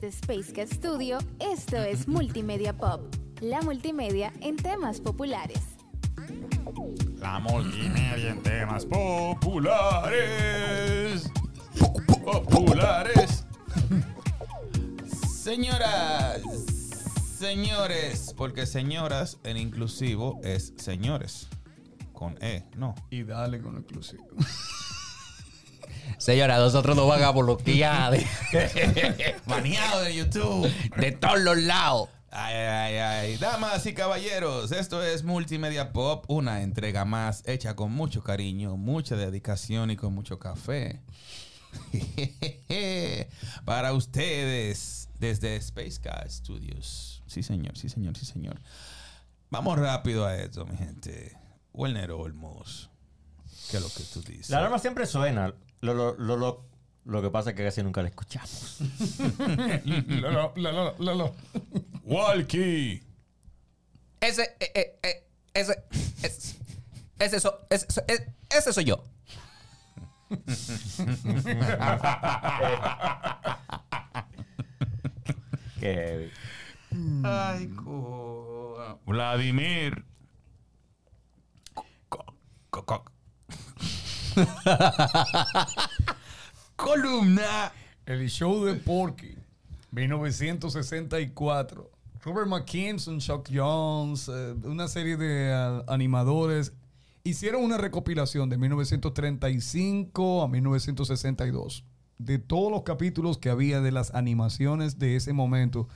de Space Cat Studio, esto es Multimedia Pop, la multimedia en temas populares. La multimedia en temas populares. Populares. Señoras, señores, porque señoras en inclusivo es señores. Con E, no. Y dale con exclusivo. Señora, nosotros nos van a bloquear de, Baneado de YouTube. de todos los lados. Ay, ay, ay. Damas y caballeros, esto es Multimedia Pop, una entrega más hecha con mucho cariño, mucha dedicación y con mucho café. Para ustedes, desde Space Cat Studios. Sí, señor, sí, señor, sí, señor. Vamos rápido a esto, mi gente. Werner Olmos. ¿Qué es lo que tú dices? La alarma siempre suena. Lo, lo, lo, lo, lo que pasa es que casi nunca la escuchamos. Lolo, lolo, lolo. Walkie. Ese, eh, eh, eh, ese, ese, ese, so- ese, so- eh, ese soy yo. Qué. Ay, co- Vladimir. Co- co- co- Columna. El show de Porky, 1964. Robert McKinson, Chuck Jones, eh, una serie de ah, animadores hicieron una recopilación de 1935 a 1962 de todos los capítulos que había de las animaciones de ese momento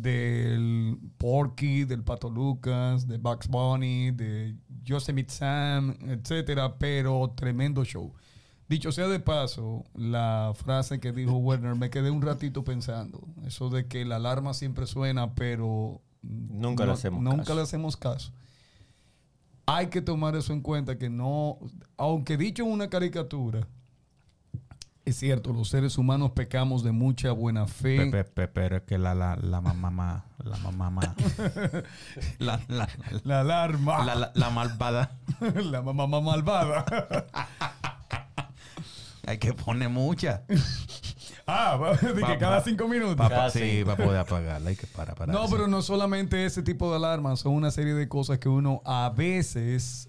del Porky, del Pato Lucas, de Bugs Bunny, de Yosemite Sam, etcétera, pero tremendo show. Dicho sea de paso, la frase que dijo Werner, me quedé un ratito pensando. Eso de que la alarma siempre suena, pero Nunca le hacemos nunca caso. le hacemos caso. Hay que tomar eso en cuenta que no, aunque dicho en una caricatura, es cierto, los seres humanos pecamos de mucha buena fe. Pepe, Pepe, pero es que la, la, la mamá, ma- la mamá, ma- la, la, La alarma. la, la, la malvada. La mamá malvada. Hay que poner mucha. ah, va, de que Pa- cada cinco minutos. Pa- pa- Cada sí, cinco. para poder apagarla. Hay que parar, parar. No, pero no solamente ese tipo de alarmas, son una serie de cosas que uno a veces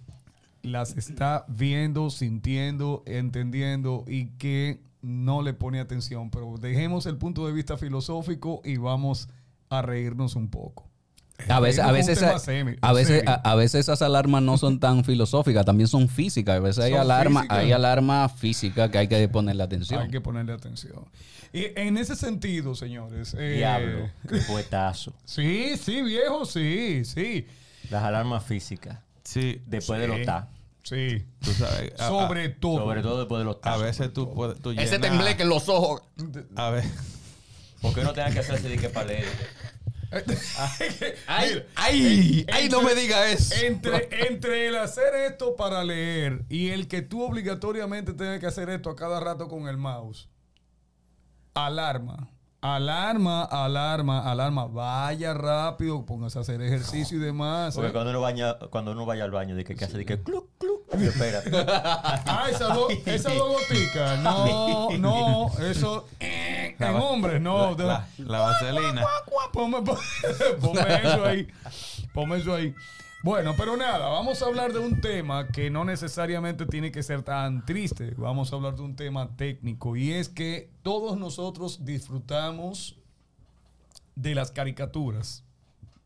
las está viendo, sintiendo, entendiendo y que no le pone atención. Pero dejemos el punto de vista filosófico y vamos a reírnos un poco. A veces, a veces, a, semi- a veces, a, a veces esas alarmas no son tan filosóficas, también son físicas. A veces hay alarmas, físicas. hay alarmas físicas que hay que ponerle atención. Hay que ponerle atención. Y en ese sentido, señores. eh, Diablo. Qué poetazo. Sí, sí, viejo, sí, sí. Las alarmas físicas. Sí, Después Sí. de los ta. Sí. tú sabes. a- Sobre todo. Sobre todo después de los A, ta. a veces tú puedes. Tú Ese llenas- tembleque en los ojos. A ver. Porque no tengan que hacerse de que para leer. ¡Ay! ¡Ay! ¡Ay! No me diga eso. Entre, entre el hacer esto para leer y el que tú obligatoriamente tengas que hacer esto a cada rato con el mouse. Alarma. Alarma, alarma, alarma. Vaya rápido, póngase a hacer ejercicio y demás. Porque ¿eh? cuando uno, baña, cuando uno vaya al baño, de que, que hace de que cluc, espérate. Ah, esas dos esa dos goticas. No, no, eso eh, en hombres, no. La, la vaselina. Ponme, pon- ponme eso ahí. Ponme eso ahí. Bueno, pero nada, vamos a hablar de un tema que no necesariamente tiene que ser tan triste. Vamos a hablar de un tema técnico y es que todos nosotros disfrutamos de las caricaturas,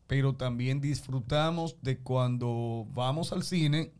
pero también disfrutamos de cuando vamos al cine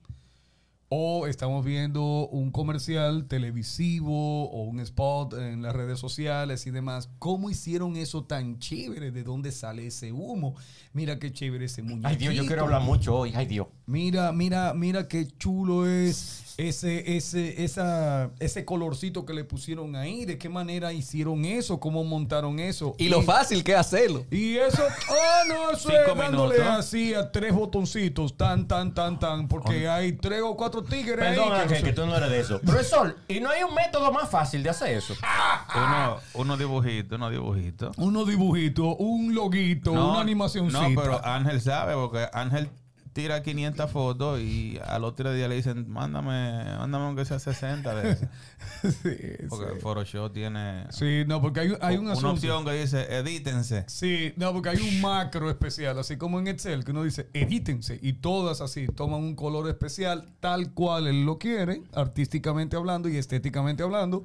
o estamos viendo un comercial televisivo o un spot en las redes sociales y demás. ¿Cómo hicieron eso tan chévere? ¿De dónde sale ese humo? Mira qué chévere ese muñequito. Ay, Dios, yo quiero hablar mucho hoy. Ay, Dios. Mira, mira, mira qué chulo es ese, ese, esa, ese colorcito que le pusieron ahí. ¿De qué manera hicieron eso? ¿Cómo montaron eso? Y lo fácil que es hacerlo. Y eso, oh no, eso Cinco es dándole minutos. así a tres botoncitos, tan, tan, tan, tan, porque hay tres o cuatro tigres Perdón, ahí. Ángel, no que tú no eres de eso. Profesor, ¿y no hay un método más fácil de hacer eso? Uno, uno dibujito, uno dibujito. Unos dibujitos, un loguito, una animación No, pero Ángel sabe, porque Ángel tira 500 fotos y al otro día le dicen, mándame, mándame aunque sea 60 de esas. Sí, Porque sí. Photoshop tiene Sí, no, porque hay, hay un una asunto. opción que dice, edítense. Sí, no, porque hay un macro especial, así como en Excel, que uno dice, edítense, y todas así, toman un color especial tal cual él lo quiere, artísticamente hablando y estéticamente hablando,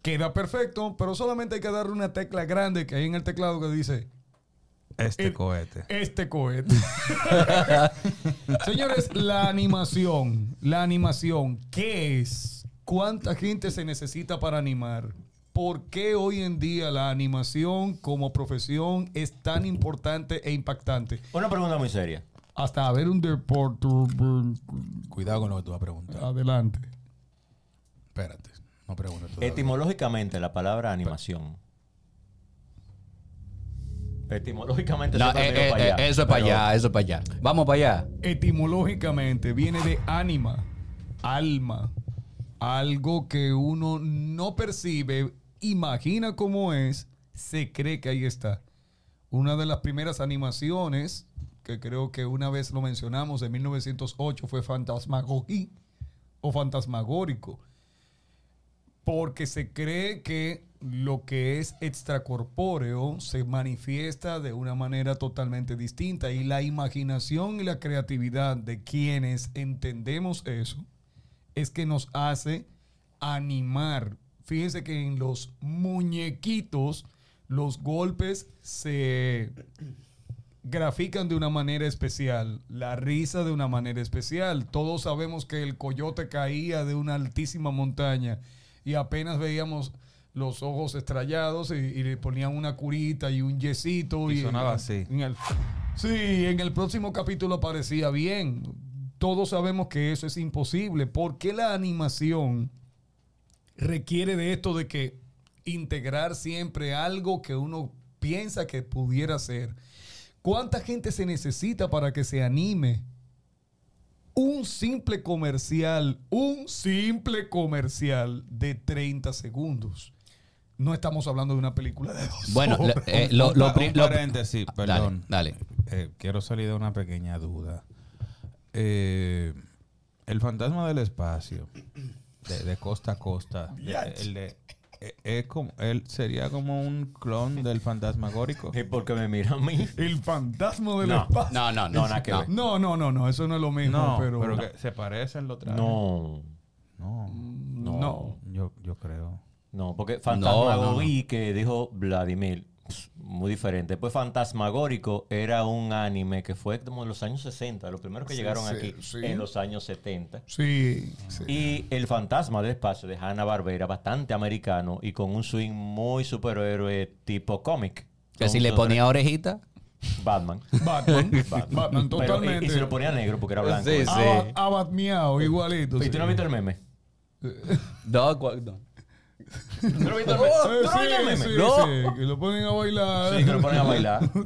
queda perfecto, pero solamente hay que darle una tecla grande que hay en el teclado que dice, Este cohete. este cohete. Señores, la animación, la animación, ¿qué es? ¿Cuánta gente se necesita para animar? ¿Por qué hoy en día la animación como profesión es tan importante e impactante? Una pregunta muy seria. Hasta ver un deporte. Cuidado con lo que tú vas a preguntar. Adelante. Espérate, no preguntes. Etimológicamente, la palabra animación. Etimológicamente, No, siempre eh, eh, para eh, allá, eso es para allá, eso es para allá. Vamos para allá. Etimológicamente viene de ánima, alma, algo que uno no percibe, imagina cómo es, se cree que ahí está. Una de las primeras animaciones, que creo que una vez lo mencionamos, de 1908, fue Fantasmagorí o Fantasmagórico. Porque se cree que lo que es extracorpóreo se manifiesta de una manera totalmente distinta y la imaginación y la creatividad de quienes entendemos eso es que nos hace animar. Fíjense que en los muñequitos los golpes se grafican de una manera especial, la risa de una manera especial. Todos sabemos que el coyote caía de una altísima montaña y apenas veíamos los ojos estrellados y, y le ponían una curita y un yesito. Y Y, sonaba así. en el- sí, en el próximo capítulo aparecía bien. Todos sabemos que eso es imposible. ¿Por qué la animación requiere de esto de que integrar siempre algo que uno piensa que pudiera ser? ¿Cuánta gente se necesita para que se anime? Un simple comercial, un simple comercial de 30 segundos. No estamos hablando de una película de dos Bueno, horas. eh, lo, lo Un pri- pa- un lo- paréntesis, Dale, perdón. Dale. Eh, quiero salir de una pequeña duda. Eh, el fantasma del espacio, de, de costa a costa, de- el de- eh, es como, él sería como un clon del fantasmagórico. ¿Y por qué me mira a mí? El fantasma del No. espacio. No, no, No, no. nada que no. ver. No, no, no, no, eso no es lo mismo, No, pero, pero, que se parecen los trajes. No, No, no. no. yo, yo creo. no, porque no, Fantasmagorí, que dijo Vladimir, muy diferente. Pues Fantasmagórico era un anime que fue como en los años 60, los primeros que Sí, llegaron sí, aquí sí. en los años 70. Sí, sí. Y el fantasma del espacio de Hanna Barbera, bastante americano y con un swing muy superhéroe tipo cómic. Que si le ponía orejita. Batman. Batman, Batman, Pero, y- totalmente. y, se lo ponía negro porque era blanco. Sí, ¿eh? sí. Abat, igualito. ¿Y sí. tú no has visto el meme? No, que lo ponen a bailar. Sí, que lo ponen a bailar.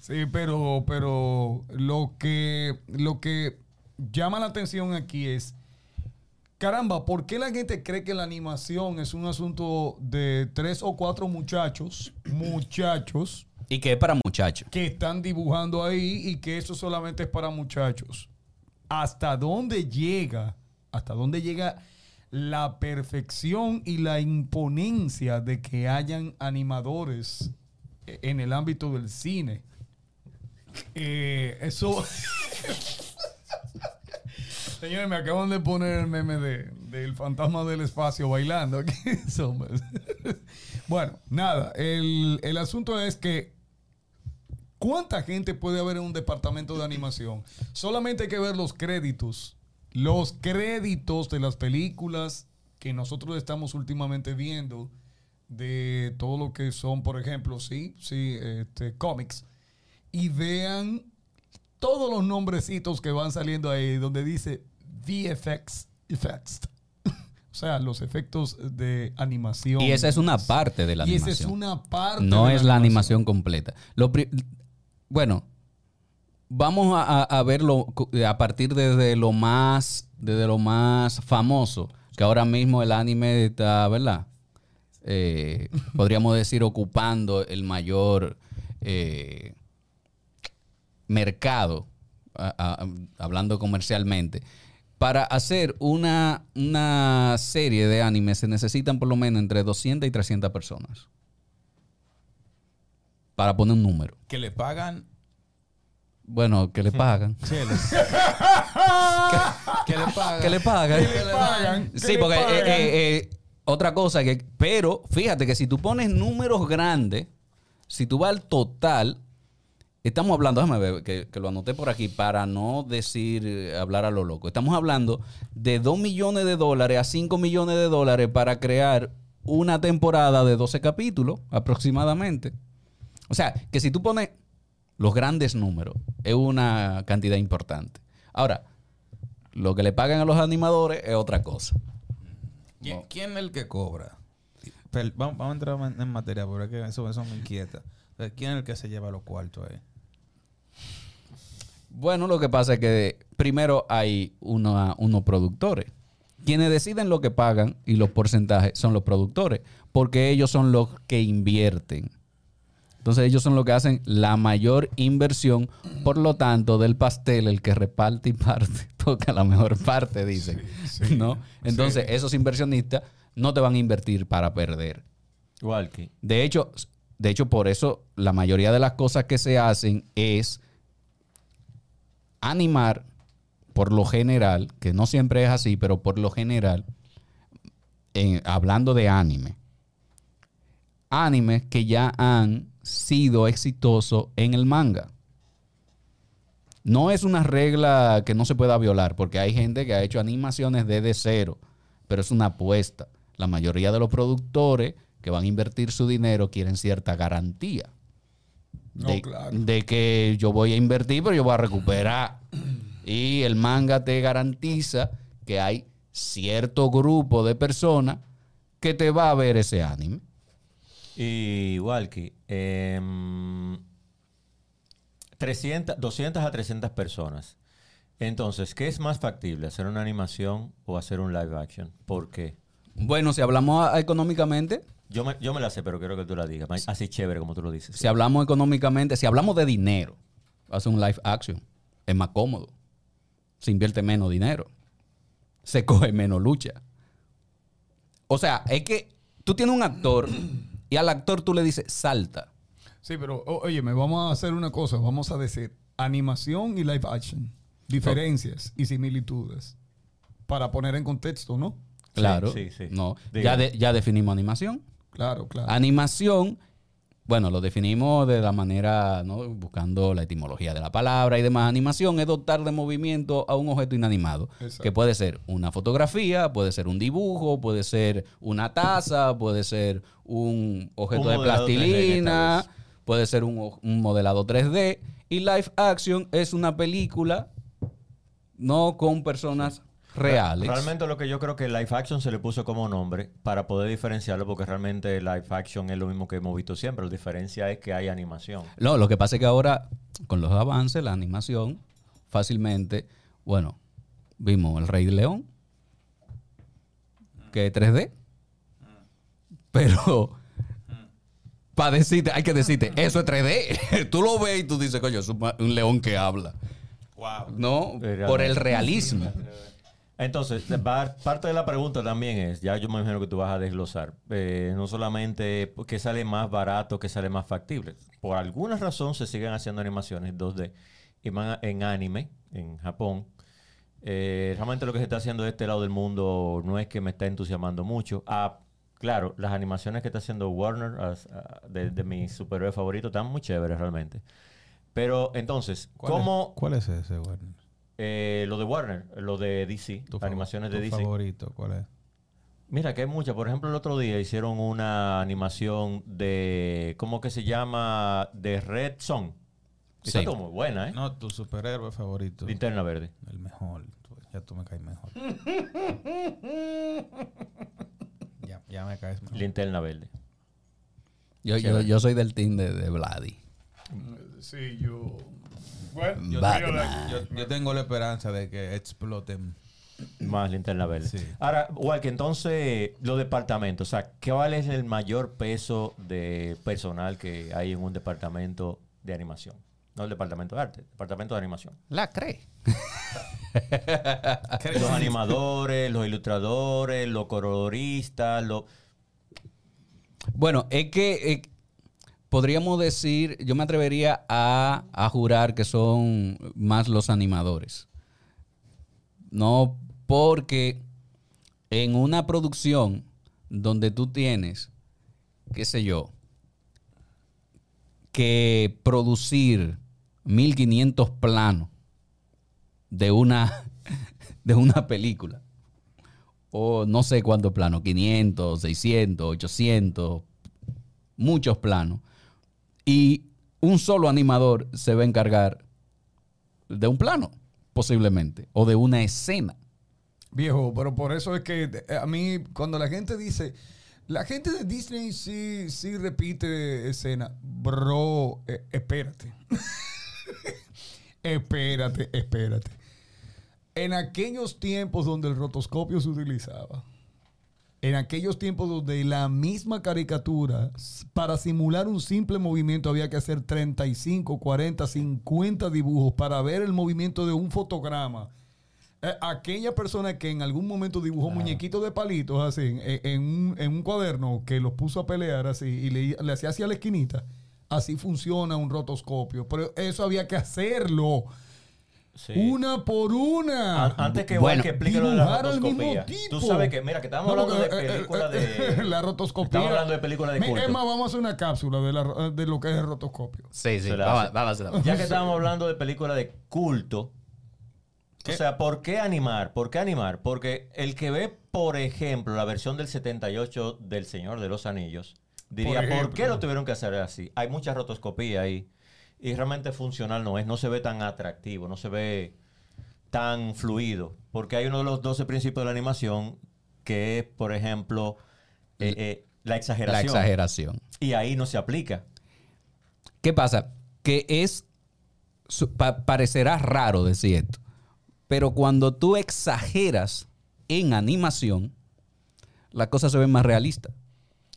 Sí, pero, pero lo que, lo que llama la atención aquí es, caramba, ¿por qué la gente cree que la animación es un asunto de tres o cuatro muchachos, muchachos, Y que es para muchachos. que están dibujando ahí y que eso solamente es para muchachos? ¿Hasta dónde llega? ¿Hasta dónde llega la perfección y la imponencia de que hayan animadores en el ámbito del cine? Eh, eso. Señores, me acaban de poner el meme de, del fantasma del espacio bailando aquí. Bueno, nada. El, el asunto es que. ¿Cuánta gente puede haber en un departamento de animación? Solamente hay que ver los créditos. Los créditos de las películas que nosotros estamos últimamente viendo. De todo lo que son, por ejemplo, sí, sí, este, cómics y vean todos los nombrecitos que van saliendo ahí donde dice VFX effects. o sea, los efectos de animación. Y esa es una parte de la Y animación. esa es una parte. No de es la animación completa. Lo bueno, vamos a, a- verlo cu- a partir desde lo más, desde lo más famoso, que ahora mismo el anime está, ¿verdad? Eh, podríamos decir ocupando el mayor eh, mercado hablando comercialmente, para hacer una, una serie de anime se necesitan por lo menos entre 200 y 300 personas. Para poner un número. Que le pagan. Bueno, que le pagan. cheles. que, que le pagan. que le pagan. le pagan? ¿Qué Sí, le porque eh, pagan? eh, eh, otra cosa que, pero fíjate que si tú pones números grandes, si tú vas al total, estamos hablando, déjame ver, que, que lo anoté por aquí para no decir, hablar a lo loco. Estamos hablando de 2 millones de dólares a 5 millones de dólares para crear una temporada de 12 capítulos aproximadamente. O sea, que si tú pones los grandes números, es una cantidad importante. Ahora, lo que le pagan a los animadores es otra cosa. ¿Quién, quién es el que cobra? Vamos, vamos a entrar en, en materia porque eso, eso me inquieta. ¿Quién es el que se lleva los cuartos ahí? Bueno, lo que pasa es que primero hay una- unos productores. Quienes deciden lo que pagan y los porcentajes son los productores, porque ellos son los que invierten. Entonces ellos son los que hacen la mayor inversión, por lo tanto, del pastel, el que reparte y parte, toca la mejor parte, dicen. ¿no? Entonces esos inversionistas no te van a invertir para perder. Igual que. De hecho, de hecho, por eso la mayoría de las cosas que se hacen es animar, por lo general, que no siempre es así, pero por lo general, en- hablando de anime, animes que ya han sido exitosos en el manga. No es una regla que no se pueda violar, porque hay gente que ha hecho animaciones desde cero, pero es una apuesta. La mayoría de los productores que van a invertir su dinero quieren cierta garantía. No, De, claro. de que yo voy a invertir, pero yo voy a recuperar. Y el manga te garantiza que hay cierto grupo de personas que te va a ver ese anime. Y que. em, 300, 200 a 300 personas. Entonces, ¿qué es más factible? ¿Hacer una animación o hacer un live action? ¿Por qué? Bueno, si hablamos económicamente, Yo me, yo me la sé, pero quiero que tú la digas. Así chévere como tú lo dices. si hablamos económicamente, si hablamos de dinero, hace un live action, es más cómodo. Se invierte menos dinero. Se coge menos lucha. O sea, es que tú tienes un actor y al actor tú le dices, salta. Sí, pero oye, me vamos a hacer una cosa. Vamos a decir animación y live action. Diferencias y similitudes. Para poner en contexto, ¿no? Claro. sí, sí. No. Ya, de- ya definimos animación. Claro, claro. Animación, bueno, lo definimos de la manera, ¿no? buscando la etimología de la palabra y demás. Animación es dotar de movimiento a un objeto inanimado, Exacto. que puede ser una fotografía, puede ser un dibujo, puede ser una taza, puede ser un objeto Un de modelado 3D, plastilina, puede ser un, un modelado 3D. Y live action es una película, no con personas reales. Realmente lo que yo creo que live action se le puso como nombre para poder diferenciarlo, porque realmente live action es lo mismo que hemos visto siempre. La diferencia es que hay animación. No, lo que pasa es que ahora, con los avances, la animación, fácilmente, bueno, vimos El Rey León, que es 3D, pero para decirte, hay que decirte, eso es 3D. tú lo ves y tú dices, coño, es un, león que habla. Wow. No, Realmente. por el realismo. Entonces, parte de la pregunta también es, ya yo me imagino que tú vas a desglosar, eh, no solamente que sale más barato, que sale más factible. Por alguna razón se siguen haciendo animaciones 2D y más en anime, en Japón. Eh, realmente lo que se está haciendo de este lado del mundo no es que me está entusiasmando mucho. Ah, claro, las animaciones que está haciendo Warner as- ah, de, de mis superhéroes favoritos están muy chéveres realmente. Pero entonces, ¿Cuál ¿cómo Es, ¿Cuál es ese, Warner? Eh, lo de Warner, lo de DC, Tu animaciones de tu DC? favorito, ¿cuál es? Mira, que hay muchas. Por ejemplo, el otro día hicieron una animación de, ¿cómo que se llama? De Red Son. Está Sí. todo muy buena, ¿eh? No, tu superhéroe favorito. Linterna Verde. El mejor. Ya tú me caes mejor. ya, ya me caes mejor. Linterna Verde. Yo, yo, yo soy del team de, de Vladi. Sí, yo. Bueno, Yo, Batman. yo- yo tengo la esperanza de que exploten. Más Linterna Verde. Sí. Ahora, igual que entonces, los departamentos. O sea, ¿cuál es el mayor peso de personal que hay en un departamento de animación? No el departamento de arte, el departamento de animación. La cree. Los animadores, los ilustradores, los coloristas, los... Bueno, es que podríamos decir, yo me atrevería a, jurar que son más los animadores. No porque en una producción donde tú tienes, qué sé yo, que producir 1500 planos de una, de una película. O no sé cuántos planos, 500, 600, 800, muchos planos. Y un solo animador se va a encargar de un plano, posiblemente, o de una escena. Viejo, pero por eso es que eh, a mí, cuando la gente dice, la gente de Disney sí, sí repite escena, bro, eh, espérate. espérate, espérate. En aquellos tiempos donde el rotoscopio se utilizaba, en aquellos tiempos donde la misma caricatura, para simular un simple movimiento había que hacer 35, 40, 50 dibujos para ver el movimiento de un fotograma. Eh, aquella persona que en algún momento dibujó muñequitos de palitos así en, en un, en un cuaderno que los puso a pelear así y le, le hacía hacia la esquinita, así funciona un rotoscopio. Pero eso había que hacerlo Sí. una por una. An- Antes que Bueno, bueno, explique lo de la rotoscopía. tipo. Tú sabes que, mira, que estábamos No, hablando de porque, eh, películas eh, de... La rotoscopía. Estamos hablando de películas de Mi- culto. Emma, vamos a hacer una cápsula de, la- de lo que es el rotoscopio. Sí, sí, vamos, vamos hacerla. Ya que estábamos hablando de películas de culto, o sea, ¿por qué animar? ¿Por qué animar? Porque el que ve, por ejemplo, la versión del 78 del Señor de los Anillos, diría, Por ¿por, qué lo tuvieron que hacer así? Hay mucha rotoscopía ahí y realmente funcional no es, no se ve tan atractivo, no se ve tan fluido, porque hay uno de los 12 principios de la animación que es, por ejemplo, eh, eh, la La exageración. exageración. Y ahí no se aplica. ¿Qué pasa? Que es. pa- parecerá raro decir esto. Pero cuando tú exageras en animación, la cosa se ve más realista.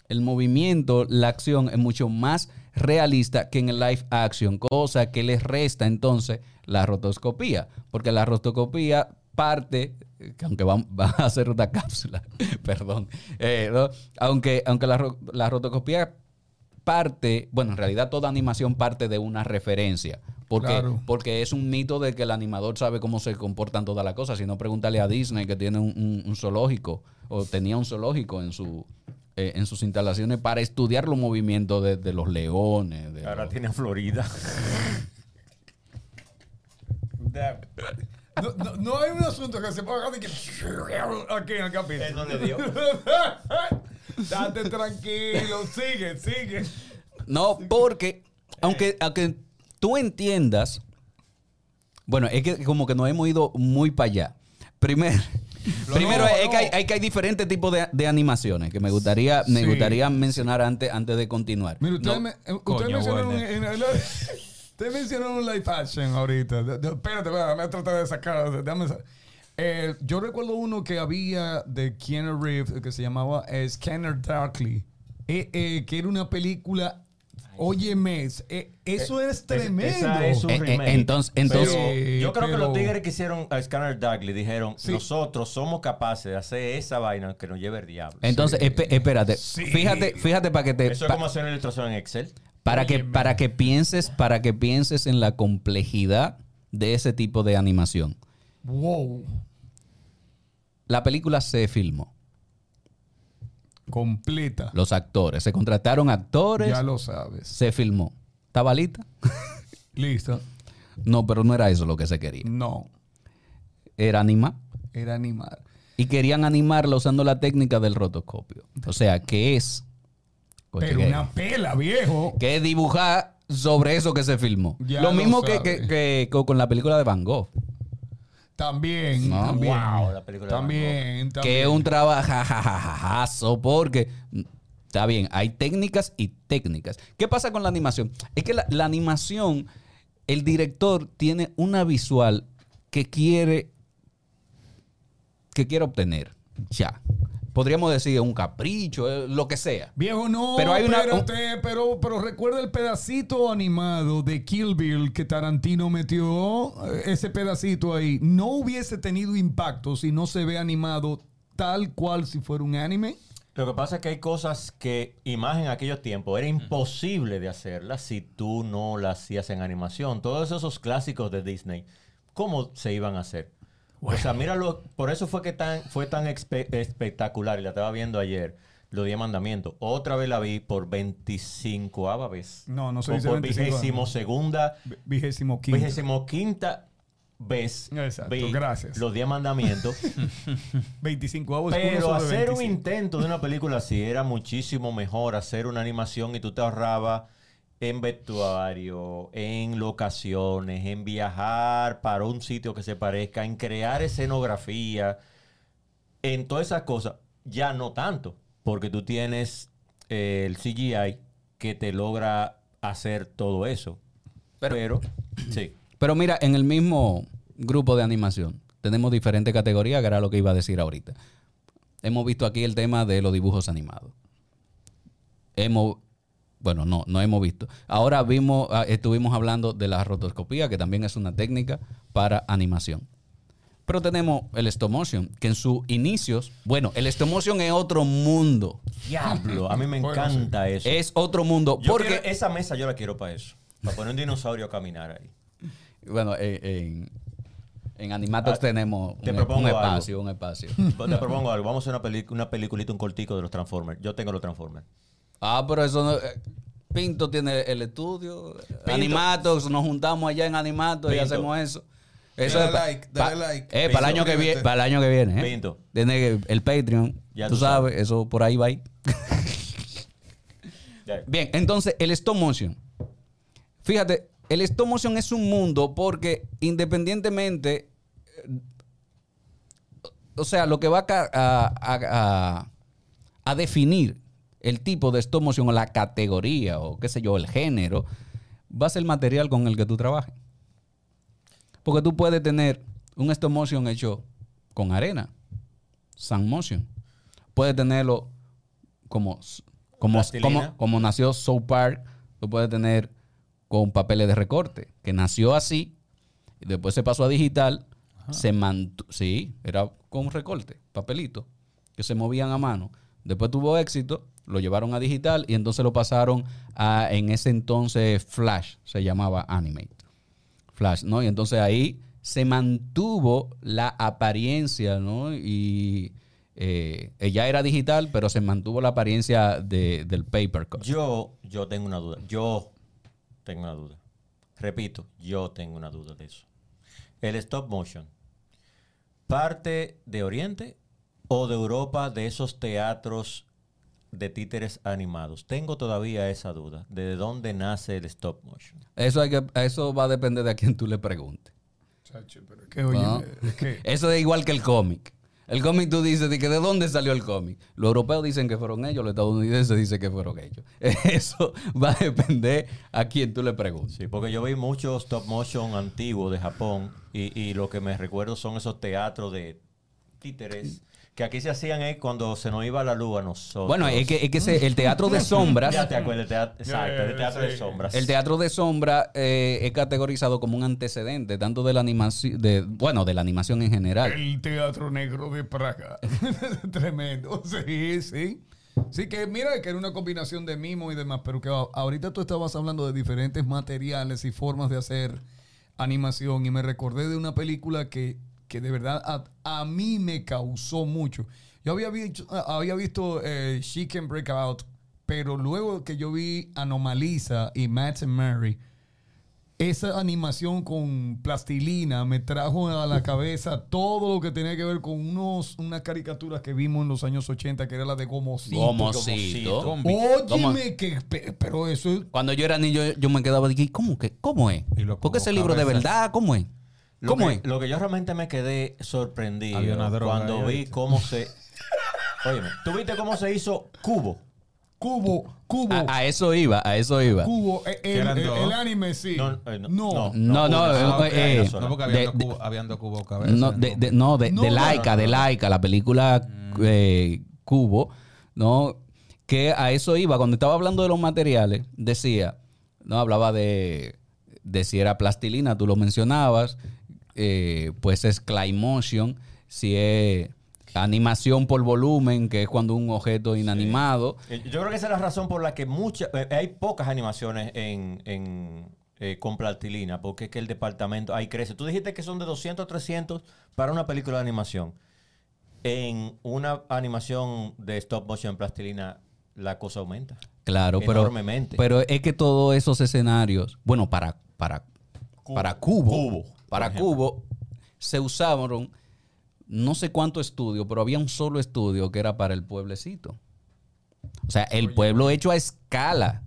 El movimiento, la acción es mucho más realista que en el live action, cosa que les resta entonces la rotoscopía. Porque la rotoscopía parte, que aunque va, va a hacer una cápsula, perdón, eh, ¿no? aunque, aunque la, la rotoscopía parte, bueno, en realidad toda animación parte de una referencia. Porque, Claro. porque es un mito de que el animador sabe cómo se comportan todas las cosas. Si no, pregúntale a Disney que tiene un, un- un zoológico o tenía un zoológico en, su, eh, en sus instalaciones para estudiar los movimientos de, de los leones. de Ahora los- tiene a Florida. No, no- no hay un asunto que se ponga así que aquí en el capítulo. Es donde dio. Date tranquilo, sigue, sigue. No, porque aunque, aunque tú entiendas, bueno, es que como que nos hemos ido muy para allá. Primero, primero no, es. Que hay, hay que hay diferentes tipos de, de animaciones que me gustaría, me gustaría mencionar antes, antes de continuar. Mira, ustedes No, me- eh, ustedes coño, mencionaron bueno. en- en- ustedes mencionaron un live action ahorita. De- de- Espérate, espérate, me tratar de sacar. déjame sa- Eh, yo recuerdo uno que había de Keanu Reeves que se llamaba Scanner Darkly. Eh, eh, que era una película. Óyeme, eh, eso es tremendo. Esa es un Eh, eh, entonces- entonces- Pero yo creo que los tigres que hicieron a Scanner Darkly dijeron, Sí. nosotros somos capaces de hacer esa vaina que nos lleve el diablo. Entonces, espérate, Sí. fíjate, fíjate para que te Eso es como hacer una ilustración en Excel. para que para que pienses, para que pienses en la complejidad de ese tipo de animación. Wow. La película se filmó. Completa. Los actores, se contrataron actores, Ya lo sabes. se filmó. ¿Estaba lista? Listo. No, pero no era eso lo que se quería. No. Era animar. Era animar. Y querían animarla usando la técnica del rotoscopio. O sea, que es. Coche, Pero que- una pela, viejo. que es dibujar sobre eso que se filmó. Ya lo lo mismo que, que- con la película de Van Gogh. También. No. También. Wow, la película de Van También. Que es un trabajazo porque está bien, hay técnicas y técnicas. ¿Qué pasa con la animación? Es que la, la animación, el director tiene una visual que quiere que quiere obtener ya. Podríamos decir un capricho, eh, lo que sea. Viejo, no, Pero hay una- espérate, pero, pero recuerda el pedacito animado de Kill Bill que Tarantino metió, eh, ese pedacito ahí, no hubiese tenido impacto si no se ve animado tal cual si fuera un anime. Lo que pasa es que hay cosas que, y más en aquellos tiempos, era imposible de hacerlas si tú no las hacías en animación. Todos esos clásicos de Disney, ¿cómo se iban a hacer? O sea, míralo, por eso fue que tan, fue tan espectacular, y la estaba viendo ayer, los 10 mandamientos. Otra vez la vi por 25 vez. No, no dice por 25ª. vigésimo segunda, Vigésimo quinto. vigésimo quinta vez. Exacto, vi gracias. Los 10 mandamientos. 25 avos Pero hacer un 25. intento de una película así era muchísimo mejor hacer una animación y tú te ahorrabas en vestuario, en locaciones, en viajar para un sitio que se parezca, en crear escenografía, en todas esas cosas. Ya no tanto, porque tú tienes eh, el CGI que te logra hacer todo eso. Pero- Pero, sí. Pero mira, en el mismo grupo de animación tenemos diferentes categorías, que era lo que iba a decir ahorita. Hemos visto aquí el tema de los dibujos animados. Hemos, bueno, no, no hemos visto. Ahora vimos, ah, estuvimos hablando de la rotoscopía, que también es una técnica para animación. Pero tenemos el stop motion, que en sus inicios, bueno, el stop motion es otro mundo. Diablo, a mí me Bueno, encanta eso. Es otro mundo. Yo porque, quiero- esa mesa yo la quiero para eso. Para poner un dinosaurio a caminar ahí. bueno, en, en, en Animatox Ah, tenemos te un, propongo un algo. espacio, un espacio. Te propongo algo. Vamos a hacer una, una peliculita, un cortico de los Transformers. Yo tengo los Transformers. Ah, pero eso no. eh, Pinto tiene el estudio. Animatos, nos juntamos allá en Animatos y Pinto. hacemos eso. Eso Dale es like, pa- dale like. Eh, para el año que viene, para el año que viene, ¿eh? Pinto. Tiene el Patreon. Ya tú tú sabes, sabes. eso por ahí va ahí. Bien, entonces el stop motion. Fíjate, el stop motion es un mundo porque independientemente, eh, o sea, lo que va a, ca- a- a- a- a definir el tipo de stop motion o la categoría o qué sé yo, el género, va a ser el material con el que tú trabajes. Porque tú puedes tener un stop motion hecho con arena, sand motion. Puedes tenerlo como, como, como nació South Park, tú puedes tener con papeles de recorte, que nació así, y después se pasó a digital, se mantuvo, sí, era con recorte, papelito, que se movían a mano. Después tuvo éxito, lo llevaron a digital y entonces lo pasaron a, en ese entonces Flash, se llamaba Animate. Flash, ¿no? Y entonces ahí se mantuvo la apariencia, ¿no? Y eh, ella era digital, pero se mantuvo la apariencia de- del paper cut. Yo, yo tengo una duda. Yo tengo una duda. Repito, yo tengo una duda de eso. El stop motion, ¿parte de Oriente o de Europa de esos teatros de títeres animados? Tengo todavía esa duda. ¿De dónde nace el stop motion? Eso, hay que, eso va a depender de a quien tú le preguntes. Chacho, pero que, oye, Eso es igual que el cómic. El cómic tú dices de que de dónde salió el cómic. Los europeos dicen que fueron ellos, los estadounidenses dicen que fueron ellos. Eso va a depender a quien tú le preguntes. Sí, porque yo vi muchos stop motion antiguos de Japón y, y lo que me recuerdo son esos teatros de títeres que aquí se hacían eh, cuando se nos iba la luz a nosotros. Bueno, es que, es que el teatro de sombras, Ya te acuerdas, el teatro, exacto, el teatro de sombras. el teatro de sombra eh, es categorizado como un antecedente tanto de la animación, de, bueno, de la animación en general. El Teatro Negro de Praga. Tremendo. Sí, sí. Sí, que mira que era una combinación de mimo y demás, pero que ahorita tú estabas hablando de diferentes materiales y formas de hacer animación y me recordé de una película que, que de verdad a, a mí me causó mucho. Yo había visto, había visto eh, She Can Break Out, pero luego que yo vi Anomalisa y Matt and Mary, esa animación con plastilina me trajo a la cabeza todo lo que tenía que ver con unos, unas caricaturas que vimos en los años 80, que era la de Gomocito. Gomocito. Óyeme, que, pe- pero eso es... Cuando yo era niño, yo me quedaba de que, ¿cómo, que, ¿cómo es? Y lo Porque ese libro de verdad, ¿cómo es? Lo ¿Cómo que, es? Lo que yo realmente me quedé sorprendido Había una droga cuando vi cómo se... Óyeme, ¿tú viste cómo se hizo Cubo? Cubo, cubo, A, a eso iba, a eso iba. cubo. eh, El, el- anime sí. No, eh, no, no. no. No, no, una, eh, eh. No, porque habían, De- dos, cubos cabeza. No, de, de- no, de, No, de no, Laika, no, de no. Laika, la película Mm. eh, Cubo, ¿no? Que a eso iba. Cuando estaba hablando de los materiales, decía, ¿no? Hablaba de, de si era plastilina, tú lo mencionabas, eh, pues es Claymotion, si es animación por volumen, que es cuando un objeto inanimado. Eh, Yo creo que esa es la razón por la que muchas eh, hay pocas animaciones en, en, eh, con plastilina, porque es que el departamento ahí crece. Tú dijiste que son de 200 a 300 para una película de animación. En una animación de stop motion en plastilina, la cosa aumenta. Claro, Enormemente. pero es que todos esos escenarios, bueno, para, para, para Cubo, Cubo, para. Cubo, se usaron no sé cuánto estudio, pero había un solo estudio que era para el pueblecito. O sea, el pueblo hecho a escala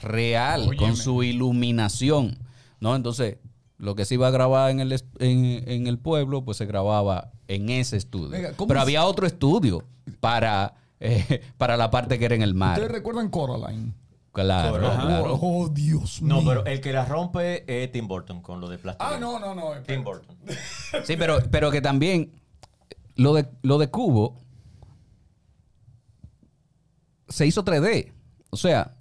real, con su iluminación, ¿no? Entonces, lo que se iba a grabar en el, en, en el pueblo, pues se grababa en ese estudio. Venga, ¿cómo pero es? había otro estudio para, eh, para la parte que era en el mar. ¿Ustedes recuerdan Coraline? Claro, Correcto. claro. Oh, Dios No, mío. pero el que la rompe es Tim Burton con lo de plastilina. Ah, no, no, no. Tim Burton. Sí, pero, pero que también lo de, lo de Cubo se hizo 3D. O sea,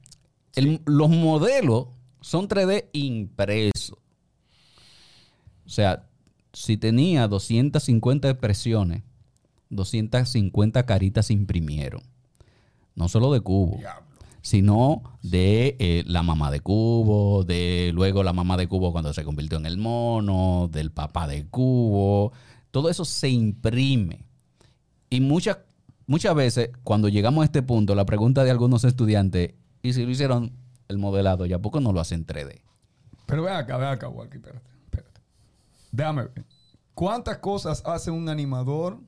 el- los modelos son 3D impresos. O sea, si tenía 250 expresiones, 250 caritas se imprimieron. No solo de Cubo sino de eh, la mamá de Cubo, de luego la mamá de Cubo cuando se convirtió en el mono, del papá de Cubo. Todo eso se imprime. Y muchas, muchas veces, cuando llegamos a este punto, la pregunta de algunos estudiantes, ¿y si lo hicieron el modelado? ¿Ya poco no lo hacen 3D? Pero ven acá, ven acá, Walkie, espérate, espérate. Déjame ver. ¿Cuántas cosas hace un animador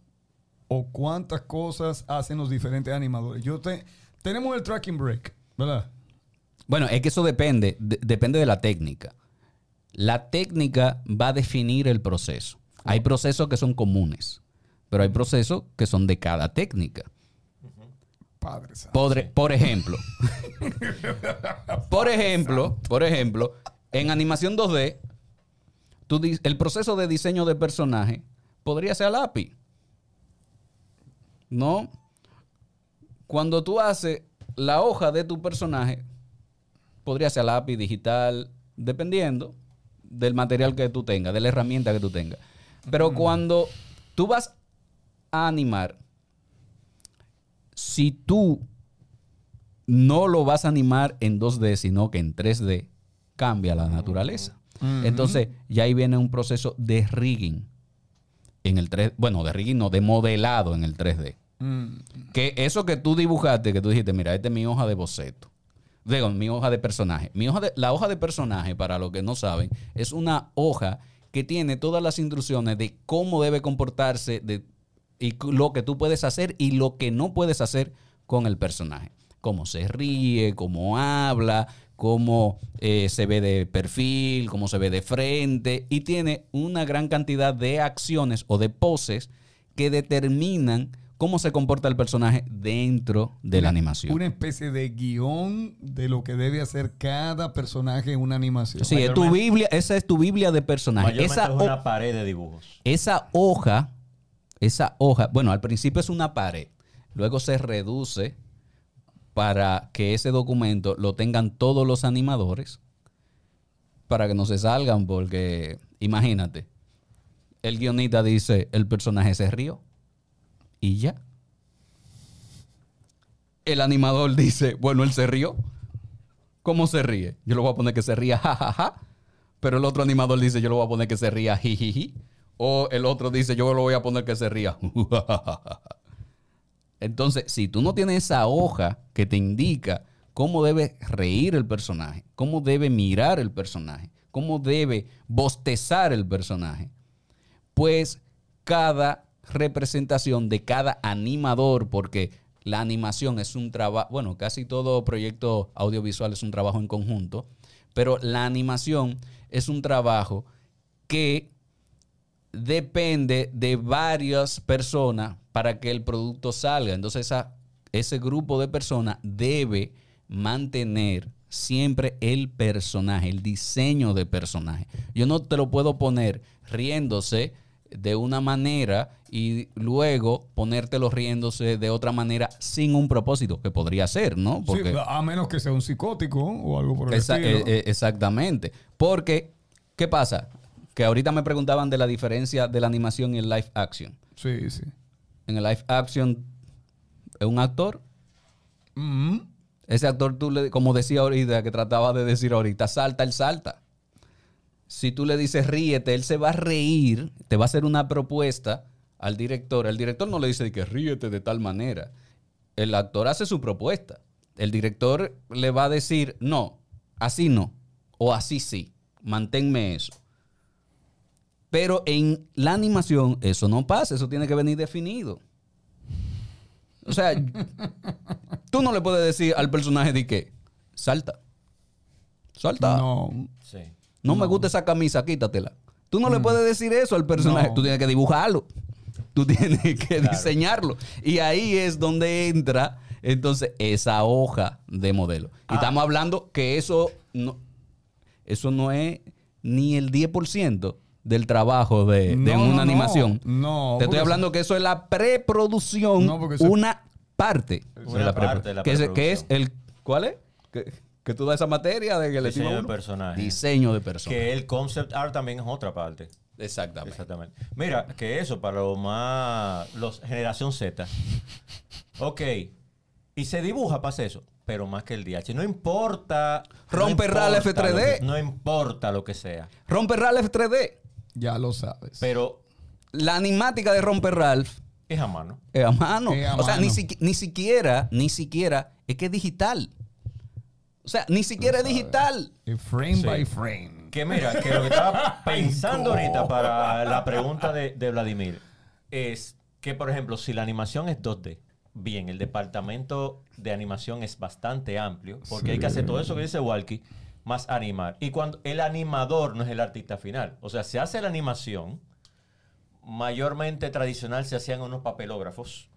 o cuántas cosas hacen los diferentes animadores? Yo te, tenemos el tracking break, ¿verdad? Bueno, es que eso depende, de- depende de la técnica. La técnica va a definir el proceso. Hay procesos que son comunes, pero hay procesos que son de cada técnica. Padre santo. Por, ejemplo, por ejemplo, por ejemplo, en animación 2D, tú di- el proceso de diseño de personaje podría ser a lápiz. ¿No? Cuando tú haces la hoja de tu personaje, podría ser lápiz, digital, dependiendo del material que tú tengas, de la herramienta que tú tengas. Pero cuando tú vas a animar, si tú no lo vas a animar en 2D, sino que en 3D, cambia la naturaleza. Entonces, ya ahí viene un proceso de rigging en el 3, bueno, de rigging no, de modelado en el 3D. Mm, Que eso que tú dibujaste, que tú dijiste, mira, esta es mi hoja de boceto. Digo, mi hoja de personaje. Mi hoja la hoja de personaje, para los que no saben, es una hoja que tiene todas las instrucciones de cómo debe comportarse de, y lo que tú puedes hacer y lo que no puedes hacer con el personaje. Cómo se ríe, cómo habla, cómo eh, se ve de perfil, cómo se ve de frente. Y tiene una gran cantidad de acciones o de poses que determinan cómo se comporta el personaje dentro de la animación. Una especie de guion de lo que debe hacer cada personaje en una animación. Sí, es tu Biblia, esa es tu Biblia de personaje. Mayormente Esa, es una pared de dibujos. esa hoja, esa hoja, bueno, al principio es una pared, luego se reduce para que ese documento lo tengan todos los animadores para que no se salgan, porque imagínate, el guionista dice, el personaje se rió y ya. El animador dice, bueno, él se rió. ¿Cómo se ríe? Yo le voy a poner que se ría, jajaja. Pero el otro animador dice, yo le voy a poner que se ría, jijiji. O el otro dice, yo lo voy a poner que se ría. Entonces, si tú no tienes esa hoja que te indica cómo debe reír el personaje, cómo debe mirar el personaje, cómo debe bostezar el personaje, pues cada representación de cada animador, porque la animación es un trabajo, bueno, casi todo proyecto audiovisual es un trabajo en conjunto, pero la animación es un trabajo que depende de varias personas para que el producto salga. Entonces esa- ese grupo de personas debe mantener siempre el personaje, el diseño de personaje. Yo no te lo puedo poner riéndose de una manera y luego ponértelo riéndose de otra manera sin un propósito, que podría ser, ¿no? Sí, a menos que sea un psicótico o algo por el Esa- estilo. eh, eh, exactamente. Porque, ¿qué pasa? Que ahorita me preguntaban de la diferencia de la animación y el live action. sí, sí. En el live action, es un actor. Mm. Ese actor, tú le, como decía ahorita, que trataba de decir ahorita, salta, él salta. Si tú le dices ríete, él se va a reír, te va a hacer una propuesta al director. El director no le dice de que ríete de tal manera. El actor hace su propuesta. El director le va a decir, no, así no, o así sí, manténme eso. Pero en la animación eso no pasa, eso tiene que venir definido. O sea, tú no le puedes decir al personaje de que salta. Salta. No, No. Me gusta esa camisa, quítatela. Tú no le puedes decir eso al personaje. No. Tú tienes que dibujarlo. Tú tienes que diseñarlo. Y ahí es donde entra entonces esa hoja de modelo. Y estamos hablando que eso no, eso no es ni el 10% del trabajo de, de una no, animación. no, Te estoy hablando que eso es la preproducción, No, una parte Una de la parte de la que, es, que es preproducción. el ¿cuál es? Que, que tú das esa materia de que le Diseño de personaje. Diseño de personaje. Que el concept art también es otra parte. Exactamente. Exactamente. Mira, que eso para lo más. Los generación Z. Ok. Y se dibuja para eso. Pero más que el DH. No importa. no Rompe RAL importa F3D. lo que- no importa lo que sea. Romper Ralph 3D. Ya lo sabes. Pero La animática de Romper Ralph es a mano. es a mano. Es a o sea, mano. ni, siqui- ni siquiera, ni siquiera es que es digital. O sea, ni siquiera es digital. Y frame Sí. by frame. Que mira, que lo que estaba pensando ahorita para la pregunta de, de Vladimir es que, por ejemplo, si la animación es 2D, bien, el departamento de animación es bastante amplio, porque hay que hacer todo eso que dice Walkie, más animar. Y cuando el animador no es el artista final, o sea, se hace la animación, mayormente tradicional se hacían unos papelógrafos.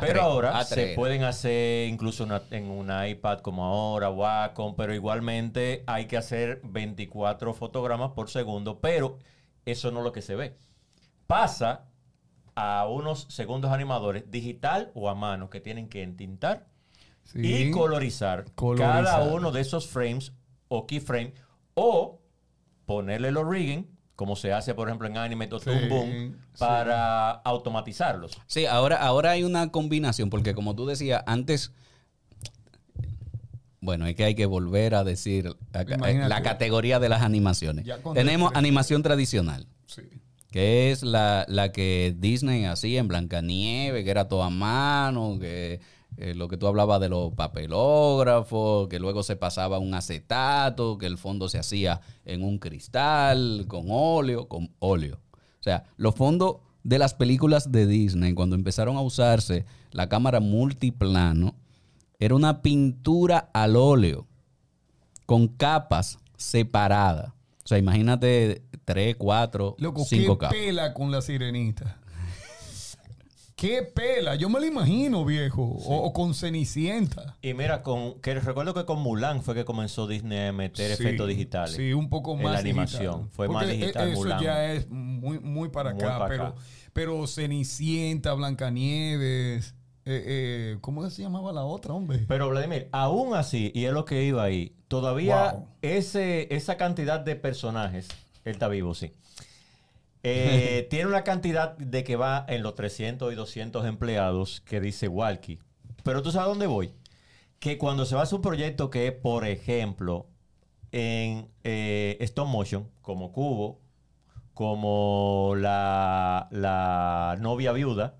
Pero ahora se pueden hacer incluso una- en una iPad como ahora, Wacom, pero igualmente hay que hacer 24 fotogramas por segundo, pero eso no es lo que se ve. Pasa a unos segundos animadores digital o a mano que tienen que entintar Sí. y colorizar, Colorizar. cada uno de esos frames o keyframe o ponerle los rigging como se hace por ejemplo en Animate o Sí, Boom sí. para automatizarlos. Sí, ahora, ahora hay una combinación, porque como tú decías, antes. Bueno, es que hay que volver a decir la, Imagínate. la categoría de las animaciones. Tenemos animación tradicional, Sí. que es la, la que Disney hacía en Blancanieves, que era toda a mano, que eh, lo que tú hablabas de los papelógrafos, que luego se pasaba un acetato, que el fondo se hacía en un cristal, con óleo, con óleo. O sea, los fondos de las películas de Disney, cuando empezaron a usarse la cámara multiplano, era una pintura al óleo con capas separadas. O sea, imagínate tres, cuatro, Loco, cinco qué capas. pela con la sirenita. Qué pela. Yo me lo imagino, viejo. O, o con Cenicienta. Y mira, con, que recuerdo que con Mulan fue que comenzó Disney a meter Sí, efectos digitales. Sí, un poco en más la animación. digital. Fue más digital Eso Mulan. ya es muy, muy para Muy acá. para pero, acá. pero Cenicienta, Blancanieves. eh, eh, ¿Cómo se llamaba la otra, hombre? Pero Vladimir, aún así, y es lo que iba ahí, todavía Wow. ese, esa cantidad de personajes, él está vivo, sí. Eh, tiene una cantidad de que va en los 300 y 200 empleados que dice Walkie. Pero tú sabes a dónde voy. Que cuando se va a hacer un proyecto que es, por ejemplo, en eh, stop motion, como Cubo, como la, la novia viuda,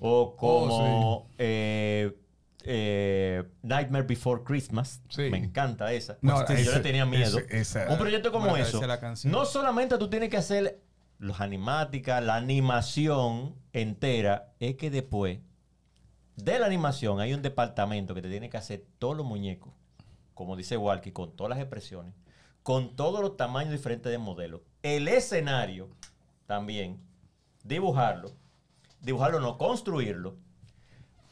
o como Oh, eh, eh, Nightmare Before Christmas. Sí. Me encanta esa. No, Yo ese- le tenía miedo. ese- esa- un proyecto como Bueno, eso. No solamente tú tienes que hacer los animáticas, la animación entera, es que después de la animación hay un departamento que te tiene que hacer todos los muñecos, como dice Walkie, con todas las expresiones, con todos los tamaños diferentes de modelos. El escenario también, dibujarlo, dibujarlo no, construirlo,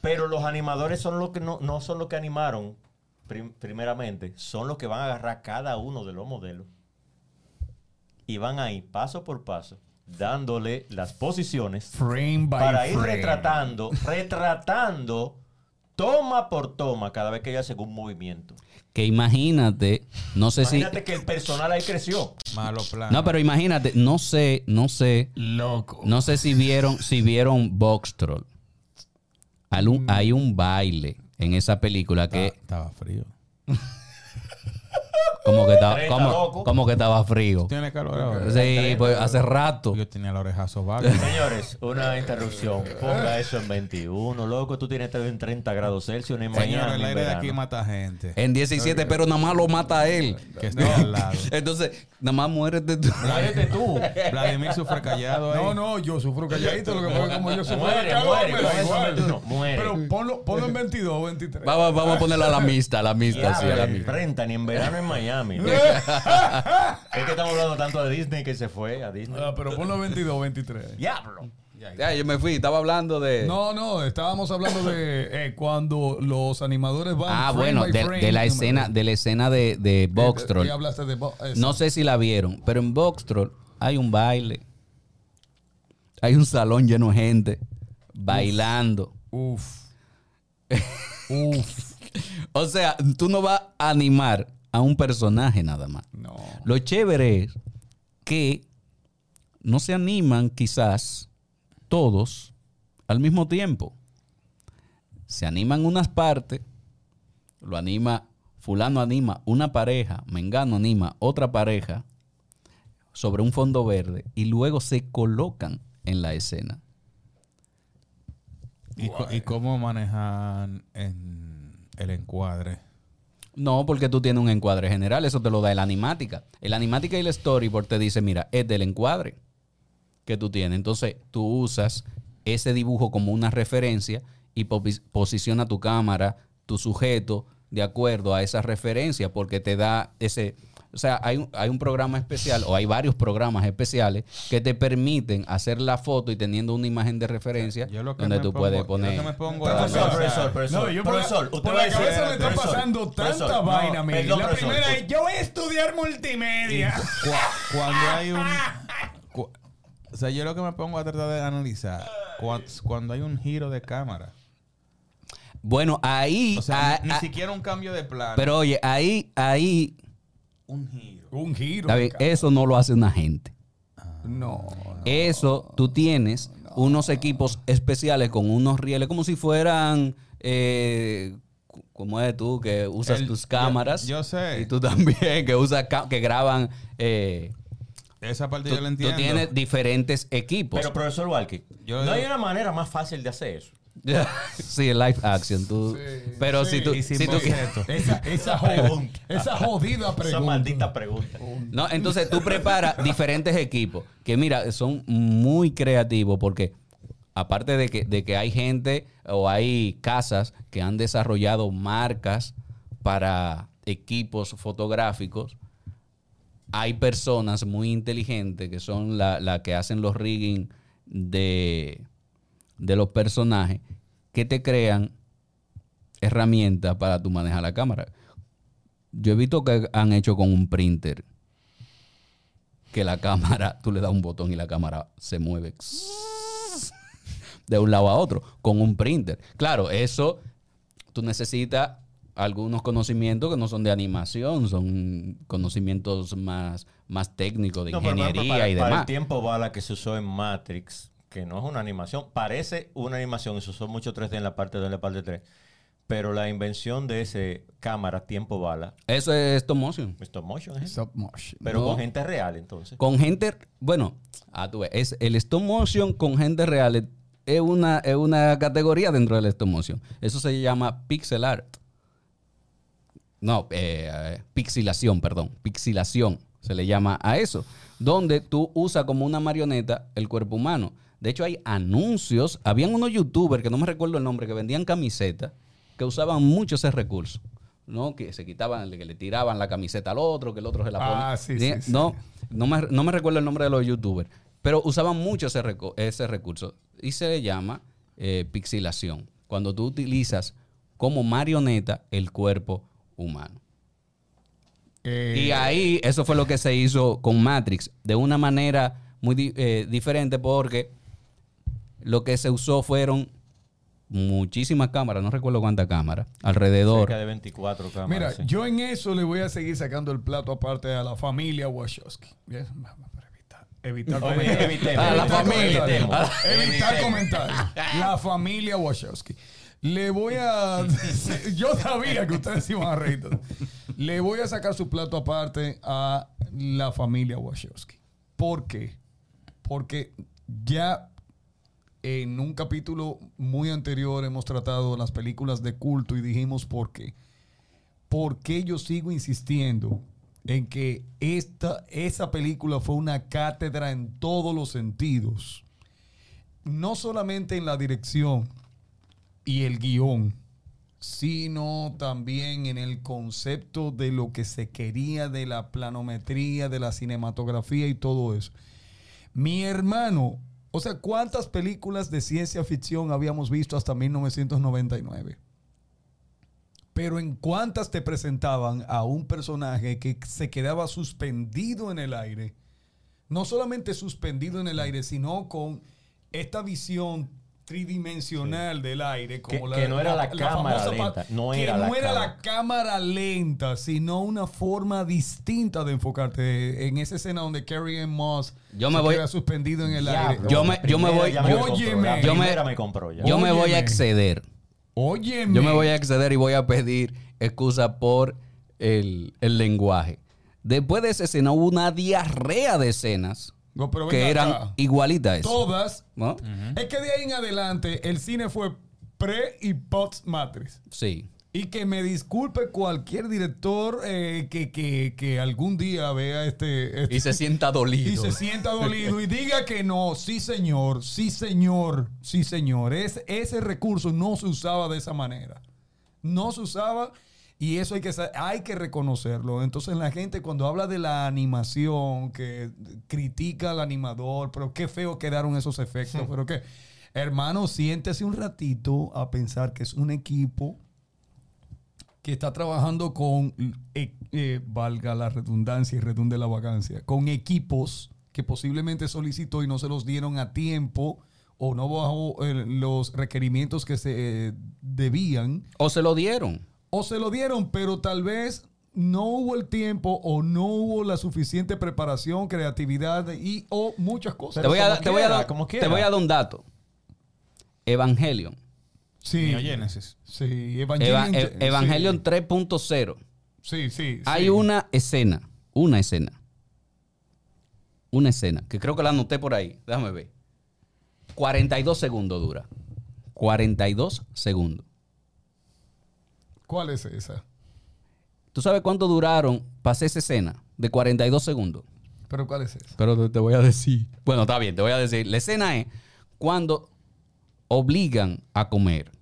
pero los animadores son los que no, no son los que animaron prim- primeramente, son los que van a agarrar cada uno de los modelos y van ahí paso por paso dándole las posiciones Frame by para ir frame. retratando, retratando toma por toma cada vez que ella hace un movimiento. Que imagínate, no sé Imagínate que el personal ahí creció. Malo plan. si. No, pero imagínate, no sé, no sé, Loco. no sé si vieron, si vieron Box Troll. Hay un, hay un baile en esa película que Estaba frío. como que estaba, como, como que estaba frío. ¿Tiene calor ahora? Sí, pues hace rato. Yo tenía la oreja sobada. Señores, una interrupción. Ponga eso en 21, loco. Tú tienes en 30 grados Celsius en Señor, Miami. el aire de aquí mata gente. En 17, pero nada más lo mata a él. Que está al lado. Entonces, nada más muérete tú. Muérete tú. Vladimir sufre callado ahí. No, no, yo sufro calladito. Lo que pasa es que como yo sufro Muere, calor, muere, me da con eso igual. 21, muere. Pero ponlo, ponlo en 22 o 23. Vamos, vamos a ponerlo a la mixta, a la mixta, sí, a la mixta. 30, ni en verano en Miami. es que estamos hablando tanto de Disney que se fue a Disney. Ah, pero ponlo 22 o 23. Diablo. Ya, yo me fui, estaba hablando de... No, no, estábamos hablando de eh, cuando los animadores van. ah, frame bueno, by de, frame, de la escena, de la escena de, de Box Eh, Troll. y hablaste de Bo- eso. No sé si la vieron, pero en Box Troll hay un baile. Hay un salón lleno de gente bailando. Uf. Uf. O sea, tú no vas a animar a un personaje nada más. No. Lo chévere es que no se animan quizás todos al mismo tiempo. Se animan unas partes, lo anima, fulano anima una pareja, mengano anima otra pareja sobre un fondo verde y luego se colocan en la escena. ¿Y, cómo manejan en el encuadre? No, porque tú tienes un encuadre general, eso te lo da el animática. El animática y el storyboard te dice, mira, es del encuadre que tú tienes. Entonces tú usas ese dibujo como una referencia y posi- posiciona tu cámara, tu sujeto, de acuerdo a esa referencia, porque te da ese... O sea, hay un, hay un programa especial o hay varios programas especiales que te permiten hacer la foto y teniendo una imagen de referencia Yo lo que donde me tú pongo- puedes yo lo poner... que me pongo Profesor, profesor, profesor. No, yo por la- profesor, por usted la va a decir, cabeza me está profesor, pasando profesor, tanta no, vaina, mira. perdón, La profesor, primera por- es, yo voy a estudiar multimedia. Cu- cuando hay un cu- o sea yo lo que me pongo a tratar de analizar cua- cuando hay un giro de cámara Bueno, ahí... o sea ni, ni siquiera un cambio de plano pero oye, ahí, ahí... un giro Un giro. Cámara. eso no lo hace una gente. No. Eso tú tienes unos equipos especiales con unos rieles como si fueran eh, como es tú que usas El- tus cámaras yo sé. y tú también que usas que graban eh, esa parte tú, yo la tú entiendo tienes diferentes equipos Pero, profesor Walkie, Yo no hay una manera más fácil de hacer eso. sí el live action tú pero sí. si tú si. Esa, esa, jod- esa jodida Esa pregunta. maldita pregunta. No, entonces tú preparas diferentes equipos que mira, son muy creativos porque aparte de que, de que hay gente o hay casas que han desarrollado marcas para equipos fotográficos, hay personas muy inteligentes que son la, la que hacen los rigging de, de los personajes que te crean herramientas para tu manejar la cámara. Yo he visto que han hecho con un printer que la cámara, tú le das un botón y la cámara se mueve de un lado a otro con un printer. Claro, eso tú necesitas algunos conocimientos que no son de animación, son conocimientos más, más técnicos de No, pero, ingeniería para, y para demás. el tiempo bala que se usó en Matrix, que no es una animación, parece una animación, se usó mucho 3D en la parte 2 y en la parte 3, pero la invención de ese cámara tiempo bala, Eso es stop motion. stop motion, ¿es? Stop motion. pero No. con gente real entonces. Con gente, bueno, ah, tú ves, es el stop motion con gente real es- es una, es una categoría dentro del stop motion. Eso se llama pixel art. No, eh, eh, pixilación, perdón. Pixilación se le llama a eso. Donde tú usas como una marioneta el cuerpo humano. De hecho, hay anuncios. Habían unos youtubers, que no me recuerdo el nombre, que vendían camisetas, que usaban mucho ese recurso. ¿no? Que se quitaban, que le tiraban la camiseta al otro, que el otro se la ponía. Ah, sí, sí, sí. No, no me, no me recuerdo el nombre de los youtubers, pero usaban mucho ese, recurso y se le llama eh, pixilación, cuando tú utilizas como marioneta el cuerpo humano. Eh, Y ahí eso fue lo que se hizo con Matrix, de una manera muy eh, diferente porque lo que se usó fueron muchísimas cámaras, no recuerdo cuántas cámaras, alrededor. Cerca de 24 cámaras. Mira, sí. yo en eso le voy a seguir sacando el plato aparte a la familia Wachowski. Evitar, evitar comentarios. evitemos, A la Evitar familia. Evitar comentarios. La familia Wachowski. Le voy a. Yo sabía que ustedes iban a reír. Le voy a sacar su plato aparte a la familia Wachowski. ¿Por qué? Porque ya en un capítulo muy anterior hemos tratado las películas de culto y dijimos por qué. ¿Por qué yo sigo insistiendo en que esta, esa película fue una cátedra en todos los sentidos? No solamente en la dirección y el guion, sino también en el concepto de lo que se quería de la planometría, de la cinematografía y todo eso. Mi hermano, o sea, ¿cuántas películas de ciencia ficción habíamos visto hasta 1999? Pero en cuántas te presentaban a un personaje que se quedaba suspendido en el aire. No solamente suspendido en el aire, sino con esta visión tridimensional del aire. Como Que- que no era la cámara famosa pa- lenta, no que era la no era cámara. la cámara lenta, sino una forma distinta de enfocarte. En esa escena donde Carrie Moss Yo me se voy- queda suspendido en el Ya, aire. bro, Yo me- la yo me voy- me yo- compró, Óyeme. la Yo me- me compró ya. Yo me voy a exceder. Óyeme. Yo me voy a exceder y voy a pedir excusa por el, el lenguaje. Después de esa escena hubo una diarrea de escenas No, pero que eran acá. igualitas. Todas. Es que de ahí en adelante el cine fue pre y post Matrix. Sí. Y que me disculpe cualquier director eh, que, que- que algún día vea este, este- Y se sienta dolido. y se sienta dolido y diga que no, sí señor, sí señor, sí señor. Es, ese recurso no se usaba de esa manera. No se usaba y eso hay que, hay que reconocerlo. Entonces la gente cuando habla de la animación, que critica al animador, pero qué feo quedaron esos efectos, pero qué. Hermano, siéntese un ratito a pensar que es un equipo que está trabajando con, eh, eh, valga la redundancia y redunde la vacancia, con equipos que posiblemente solicitó y no se los dieron a tiempo o no bajo eh, los requerimientos que se eh, debían, O se lo dieron. O se lo dieron, pero tal vez no hubo el tiempo o no hubo la suficiente preparación, creatividad y o muchas cosas. Te voy, a, te, voy a dar, como te voy a dar un dato. Evangelion. Sí, Neogénesis. sí, Eva- Evangelion. E- Evangelion 3.0. Sí, sí, sí. Hay una escena, una escena, una escena, que creo que la anoté por ahí. Déjame ver. 42 segundos dura. 42 segundos. ¿Cuál es esa? ¿Tú sabes cuánto duraron para hacer esa escena? De 42 segundos. ¿Pero cuál es esa? Pero te, voy a decir. Bueno, está bien, te voy a decir. La escena es cuando obligan a comer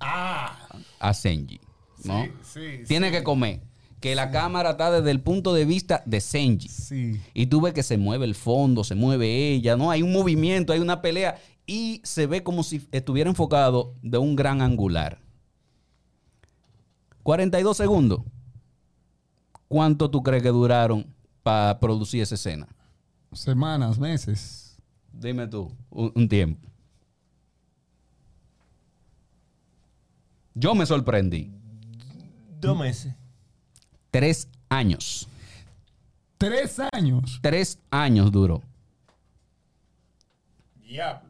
Ah, a Senji. ¿no? sí, sí. Tiene que comer. Que la cámara está desde el punto de vista de Senji. Sí. Y tú ves que se mueve el fondo, se mueve ella, ¿no? Hay un movimiento, hay una pelea. Y se ve como si estuviera enfocado de un gran angular. 42 segundos. ¿Cuánto tú crees que duraron para producir esa escena? Semanas, meses. Dime tú, un, un tiempo. Yo me sorprendí. Dos meses. Tres años. Tres años. Tres años duró Diablo.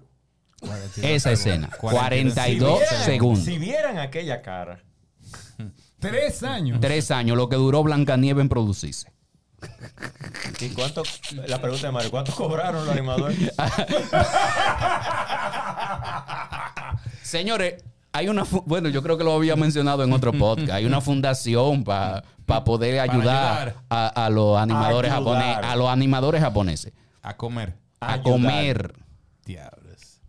esa escena. 42 vieran- segundos. Si vieran aquella cara. Tres años. Tres años, lo que duró Blancanieves en producirse. ¿Y cuánto? La pregunta de Mario, ¿cuánto cobraron los animadores? Señores, hay una. Bueno, yo creo que lo había mencionado en otro podcast. Hay una fundación para poder ayudar, ayudar. A, a los animadores Ayudar. japoneses. A los animadores japoneses. A comer. A Ayudar. comer Diablos.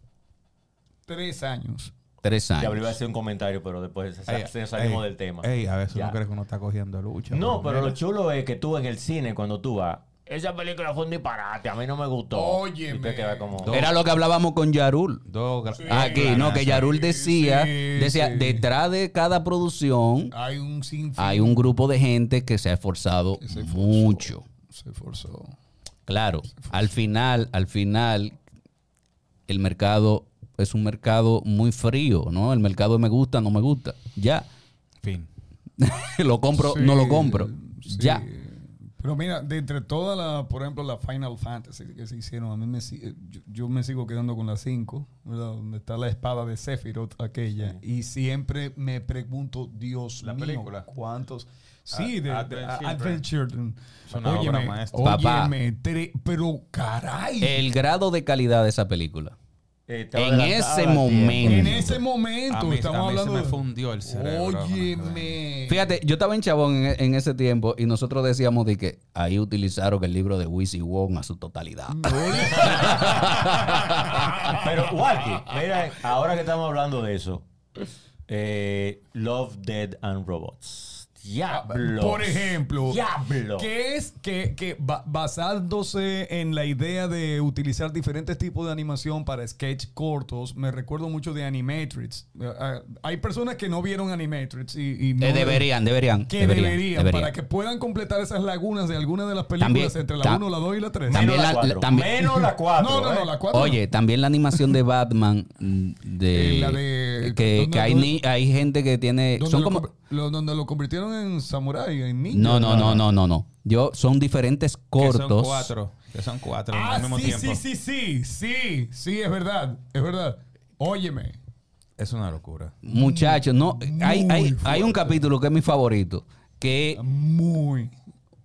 Tres años. Tres Ya iba a años. hacer un comentario, pero después se, Ey, se salimos ey, del tema. Ey, a veces uno cree que uno está cogiendo lucha. No, pero lo chulo es que tú en el cine, cuando tú vas, esa película fue un disparate, a mí no me gustó. Queda como... Era lo que hablábamos con Yarul. Dos gra- Aquí, no, que. Yarul decía, sí, decía, sí. detrás de cada producción Hay un sinfín. hay un grupo de gente que se ha esforzado se mucho. Se esforzó. Claro, al final, al final, el mercado es un mercado muy frío, ¿no? El mercado me gusta, no me gusta. Ya. Fin. lo compro, Sí, no lo compro. sí. Ya. Pero mira, de entre todas las, por ejemplo, la Final Fantasy que se hicieron, a mí me, eh, yo, yo me sigo quedando con la 5, ¿verdad? Donde está la espada de Sephiroth, aquella. Y siempre me pregunto, Dios La mío, película. ¿cuántos? Sí, A- de, Advent de- a- Children. Advent Children. Es una obra maestra. Papá. óyeme, tre- pero caray. El grado de calidad de esa película. Eh, En ese momento. en ese momento A mí, estamos a mí hablando se me de- fundió el cerebro. Óyeme. Fíjate, yo estaba en Chabón en, en ese tiempo y nosotros decíamos de que ahí utilizaron el libro de Wizzy Wong a su totalidad. Pero, Walkie, mira, ahora que estamos hablando de eso, eh, Love, Dead and Robots. Diablo. Por ejemplo, Diablo. que es que, que ba- basándose en la idea de utilizar diferentes tipos de animación para sketch cortos, me recuerdo mucho de Animatrix. Eh, eh, hay personas que no vieron Animatrix y, y no Eh, deberían, deberían. que deberían, deberían, deberían. para que puedan completar esas lagunas de algunas de las películas También- entre la tam- 1, la 2 y la 3. también Menos la la- la- cuatro. también- Menos la 4. No, no, no, la 4. Oye, también la animación de Batman mm, de, la de- que, ¿dónde- que hay, ni- hay gente que tiene donde, son lo, como lo- donde lo convirtieron en samurai, en ninja. no no no no no no yo son diferentes Que son cortos cuatro. Que son cuatro Ah, al mismo sí, tiempo. sí, sí, sí, sí, sí, es verdad, es verdad. Óyeme. Es una locura. muchachos no hay, hay, hay un capítulo que es mi favorito que Muy.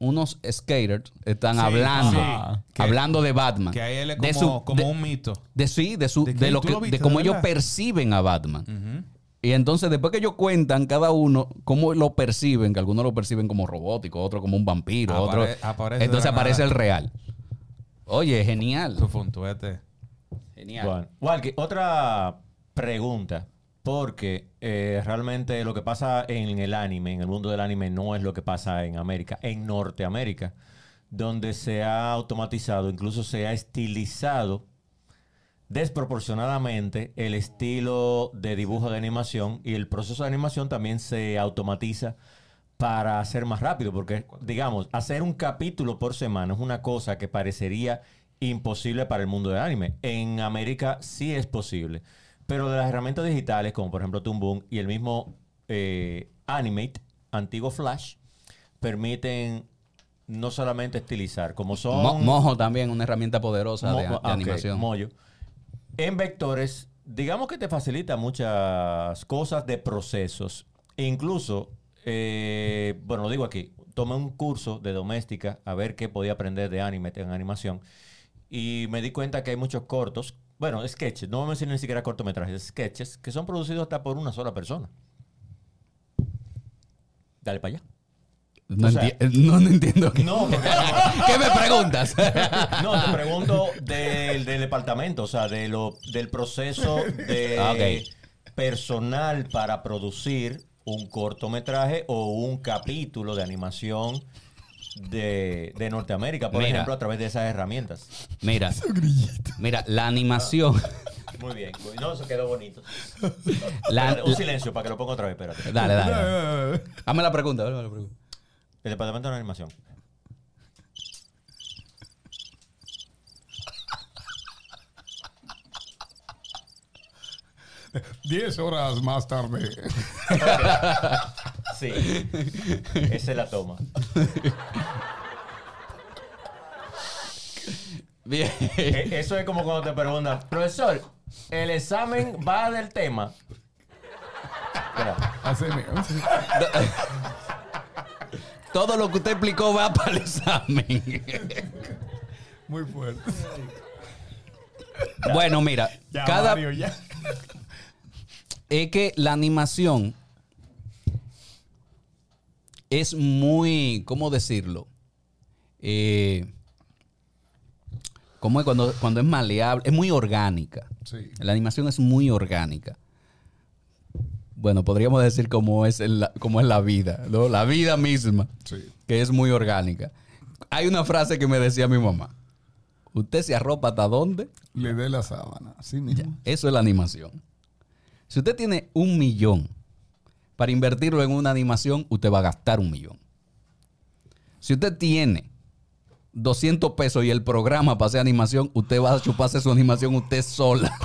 Unos skaters están Sí, hablando. Que- hablando de Batman Que a él es de como, su- como de- un mito. de sí de su ¿De de, lo ¿Tú que lo viste, de cómo de ellos perciben a Batman. Y entonces, después que ellos cuentan cada uno cómo lo perciben, que algunos lo perciben como robótico, otro como un vampiro, otro. Aparece entonces de aparece nada. el real. Oye, genial. Su funtuete. Genial. Bueno, Walkie, otra pregunta. Porque eh, realmente lo que pasa en el anime, en el mundo del anime, no es lo que pasa en América, en Norteamérica, donde se ha automatizado, incluso se ha estilizado desproporcionadamente el estilo de dibujo de animación y el proceso de animación también se automatiza para hacer más rápido, porque digamos, hacer un capítulo por semana es una cosa que parecería imposible para el mundo del anime. En América sí es posible, pero de las herramientas digitales, como por ejemplo Toon y el mismo eh, Animate, antiguo Flash, permiten no solamente estilizar, como son... Mo- Mojo también, una herramienta poderosa de, Mo- de ah, ok, animación. Moyo. En vectores, digamos que te facilita muchas cosas de procesos. E incluso, eh, bueno, lo digo aquí, tomé un curso de doméstica a ver qué podía aprender de anime en animación. Y me di cuenta que hay muchos cortos, bueno, sketches, no vamos a decir ni siquiera cortometrajes, sketches, que son producidos hasta por una sola persona. Dale para allá. No, O sea- enti- no, no entiendo. qué- No, porque- ¿Qué me preguntas? No, te pregunto del, del departamento, o sea, de lo, del proceso de Ah, personal para producir un cortometraje o un capítulo de animación de, de Norteamérica, por Mira. ejemplo, a través de esas herramientas. mira, mira, la animación. Muy bien. No, eso quedó bonito. La- Espérate, un la- silencio para que lo ponga otra vez, espérate. dale, dale, dale. Hazme la pregunta, hazme la pregunta. El departamento de animación. 10 horas más tarde. Sí. Esa es la toma. Bien. Eh, Eso es como cuando te preguntan, profesor, el examen va del tema. Espera. Así mismo. Todo lo que usted explicó va para el examen. Muy fuerte. bueno, mira, Ya, cada, Mario, ya. es que la animación es muy, ¿cómo decirlo? Eh, ¿Cómo es cuando, cuando es maleable? Es muy orgánica. Sí. La animación es muy orgánica. Bueno, podríamos decir cómo es, el- cómo es la vida, ¿no? La vida misma, Sí. que es muy orgánica. Hay una frase que me decía mi mamá. ¿Usted se arropa hasta dónde? Le dé la sábana. Así mismo. Eso es la animación. Si usted tiene un millón para invertirlo en una animación, usted va a gastar un millón. Si usted tiene 200 pesos y el programa para hacer animación, usted va a chuparse su animación usted sola.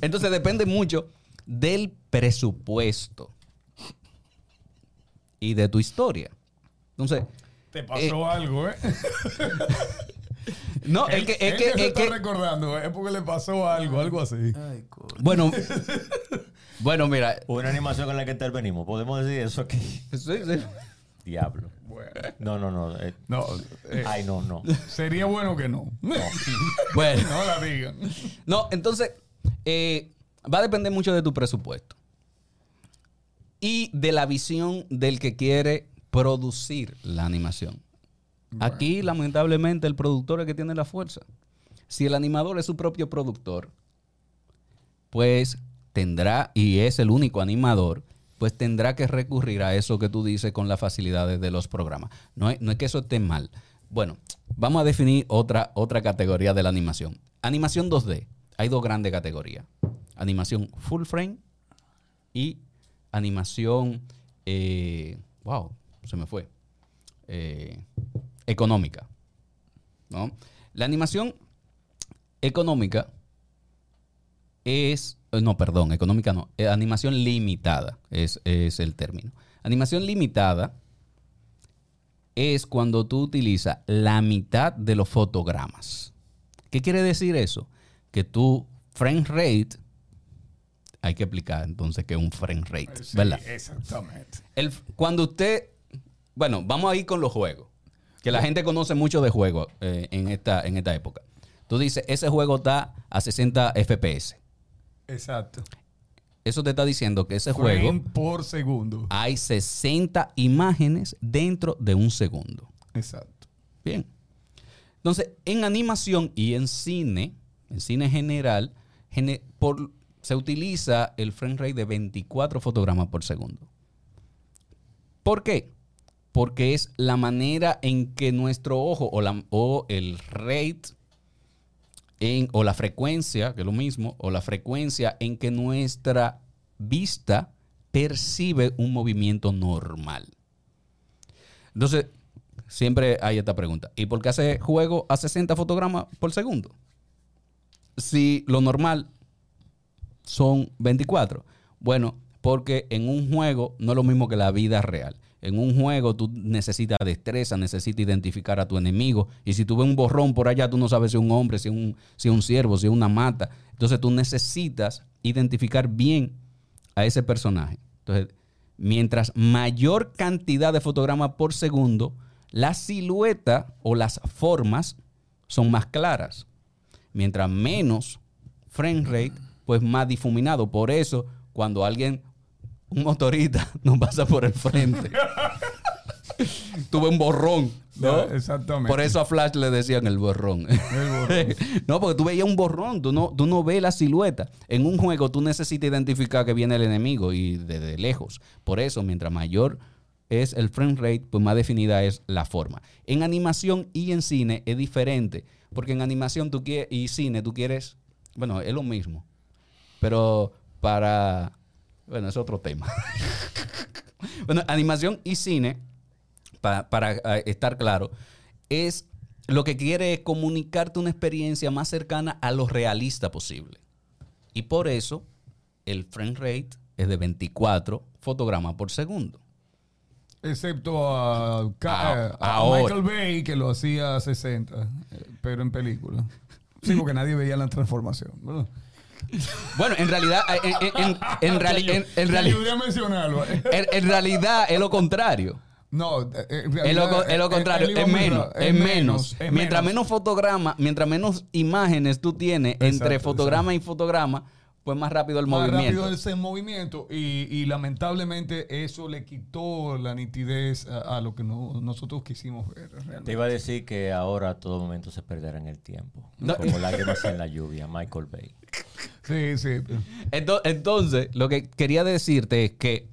Entonces depende mucho del presupuesto y de tu historia. Entonces, Te pasó algo, ¿eh? no, es que, es Él que, se es está que- recordando, es porque le pasó algo, algo así. bueno, bueno, mira, Una animación con la que intervenimos. ¿Podemos decir eso aquí? sí, sí. Diablo. Bueno, No, no, no. eh, no, eh, ay, no, no. sería bueno que no. No, bueno. la digan. No, entonces eh, va a depender mucho de tu presupuesto y de la visión del que quiere producir la animación. Aquí, lamentablemente, el productor es el que tiene la fuerza. Si el animador es su propio productor, pues tendrá, y es el único animador, pues tendrá que recurrir a eso que tú dices con las facilidades de los programas. No es, no es que eso esté mal. Bueno, vamos a definir otra, otra categoría de la animación. Animación 2D. Hay dos grandes categorías. Animación full frame y animación... eh, wow, se me fue. Eh, económica. ¿no? La animación económica es, eh, no, perdón, económica no, eh, animación limitada es, es el término. Animación limitada es cuando tú utilizas la mitad de los fotogramas. ¿Qué quiere decir eso? Que tu frame rate, hay que explicar entonces qué es un frame rate, Sí, ¿verdad? exactamente. El- cuando usted, bueno, vamos a ir con los juegos, que la gente conoce mucho de juegos eh, en, esta, en esta época. Tú dices, ese juego está a 60 FPS. Exacto. Eso te está diciendo que ese juego por segundo. hay 60 imágenes dentro de un segundo. Exacto. Bien. Entonces, en animación y en cine, en cine general, gene- por- se utiliza el frame rate de 24 fotogramas por segundo. ¿Por qué? Porque es la manera en que nuestro ojo o, la- o el rate en- o la frecuencia, que es lo mismo, o la frecuencia en que nuestra vista percibe un movimiento normal. Entonces, siempre hay esta pregunta. ¿Y por qué hace juego a 60 fotogramas por segundo? Si lo normal son 24. Bueno, porque en un juego no es lo mismo que la vida real. En un juego tú necesitas destreza, necesitas identificar a tu enemigo. Y si tú ves un borrón por allá, tú no sabes si es un hombre, si es un, si un ciervo, si es una mata. Entonces tú necesitas identificar bien a ese personaje. Entonces, mientras mayor cantidad de fotogramas por segundo, la silueta o las formas son más claras. Mientras menos frame rate, pues más difuminado. Por eso, cuando alguien, un motorista, nos pasa por el frente, tuve un borrón. ¿no? Exactamente. Por eso a Flash le decían el borrón. El borrón. no, porque tú veías un borrón, tú no, tú no ves la silueta. En un juego tú necesitas identificar que viene el enemigo y desde lejos. Por eso, mientras mayor es el frame rate, pues más definida es la forma. En animación y en cine es diferente, porque en animación tú quieres, y cine tú quieres, bueno, es lo mismo, pero para, bueno, es otro tema. bueno, animación y cine pa- para eh, estar claro, es lo que quiere es comunicarte una experiencia más cercana a lo realista posible. Y por eso el frame rate es de 24 fotogramas por segundo. Excepto a, Ah, eh, a. Michael Bay, que lo hacía a 60, eh, pero en película. Sí, porque nadie veía la transformación. ¿verdad? Bueno, en realidad, eh, en, en- en- en reali- en- en Te reali- ayudé a mencionarlo. eh. en- en realidad es lo contrario. No, eh, Es lo, realidad, es lo eh, contrario, es menos, es menos. es Mientras menos fotogramas, mientras menos imágenes tú tienes entre Exacto, fotograma y fotograma, pues más rápido el Más movimiento. rápido es el movimiento y, y lamentablemente eso le quitó la nitidez a, a lo que no- nosotros quisimos ver Te iba a decir que ahora a todo momento se perderá en el tiempo. No. Como lágrimas en la lluvia, Michael Bay. Sí, sí. Ento- Entonces, lo que quería decirte es que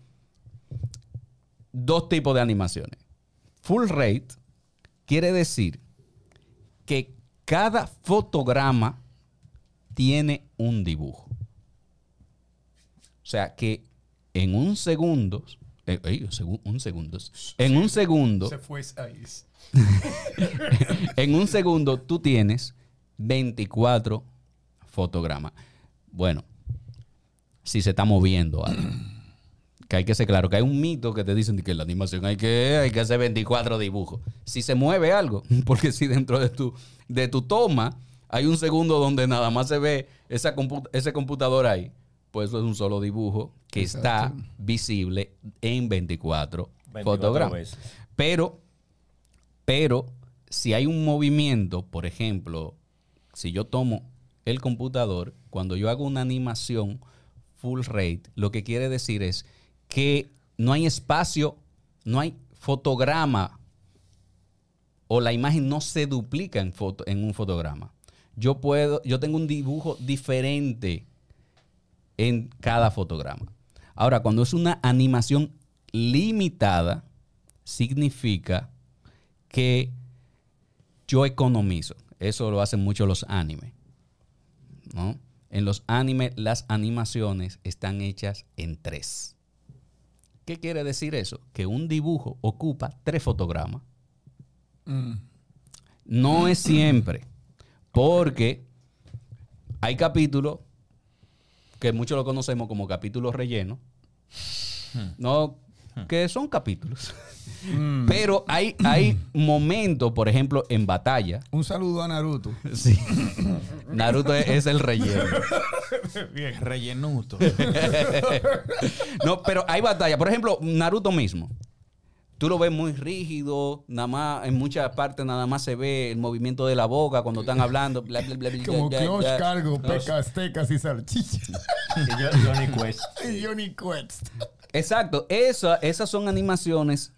dos tipos de animaciones. Full rate quiere decir que cada fotograma tiene un dibujo. O sea que en un segundo eh, un segu- un segundo. En un segundo, Se fue en un segundo tú tienes 24 fotogramas. Bueno, si se está moviendo algo. Que hay que ser claro, que hay un mito que te dicen que en la animación hay que, hay que hacer 24 dibujos. Si se mueve algo, porque si dentro de tu, de tu toma hay un segundo donde nada más se ve esa ese computador ahí, pues eso es un solo dibujo que está visible en 24, 24 fotogramas. veces. Pero, pero, si hay un movimiento, por ejemplo, si yo tomo el computador, cuando yo hago una animación full rate, lo que quiere decir es que no hay espacio, no hay fotograma o la imagen no se duplica en, foto, en un fotograma. Yo puedo, yo tengo un dibujo diferente en cada fotograma. Ahora, cuando es una animación limitada, significa que yo economizo. Eso lo hacen mucho los animes. ¿no? En los animes, las animaciones están hechas en tres. ¿Qué quiere decir eso? Que un dibujo ocupa tres fotogramas. No es siempre. Porque hay capítulos que muchos lo conocemos como capítulos rellenos. No, que son capítulos. Pero hay, hay momentos, por ejemplo, en batalla. Un saludo a Naruto. Sí. Naruto es, es el relleno. Rellenuto. No, pero hay batalla. Por ejemplo, Naruto mismo. Tú lo ves muy rígido, nada más, en muchas partes nada más se ve el movimiento de la boca cuando están hablando. bla, bla, bla, bla, Como ya, Closh ya. Cargo, Pecas, Tecas y Salchicha. Y yo- Johnny Quest. y Johnny Quest. Exacto, esa- esas son animaciones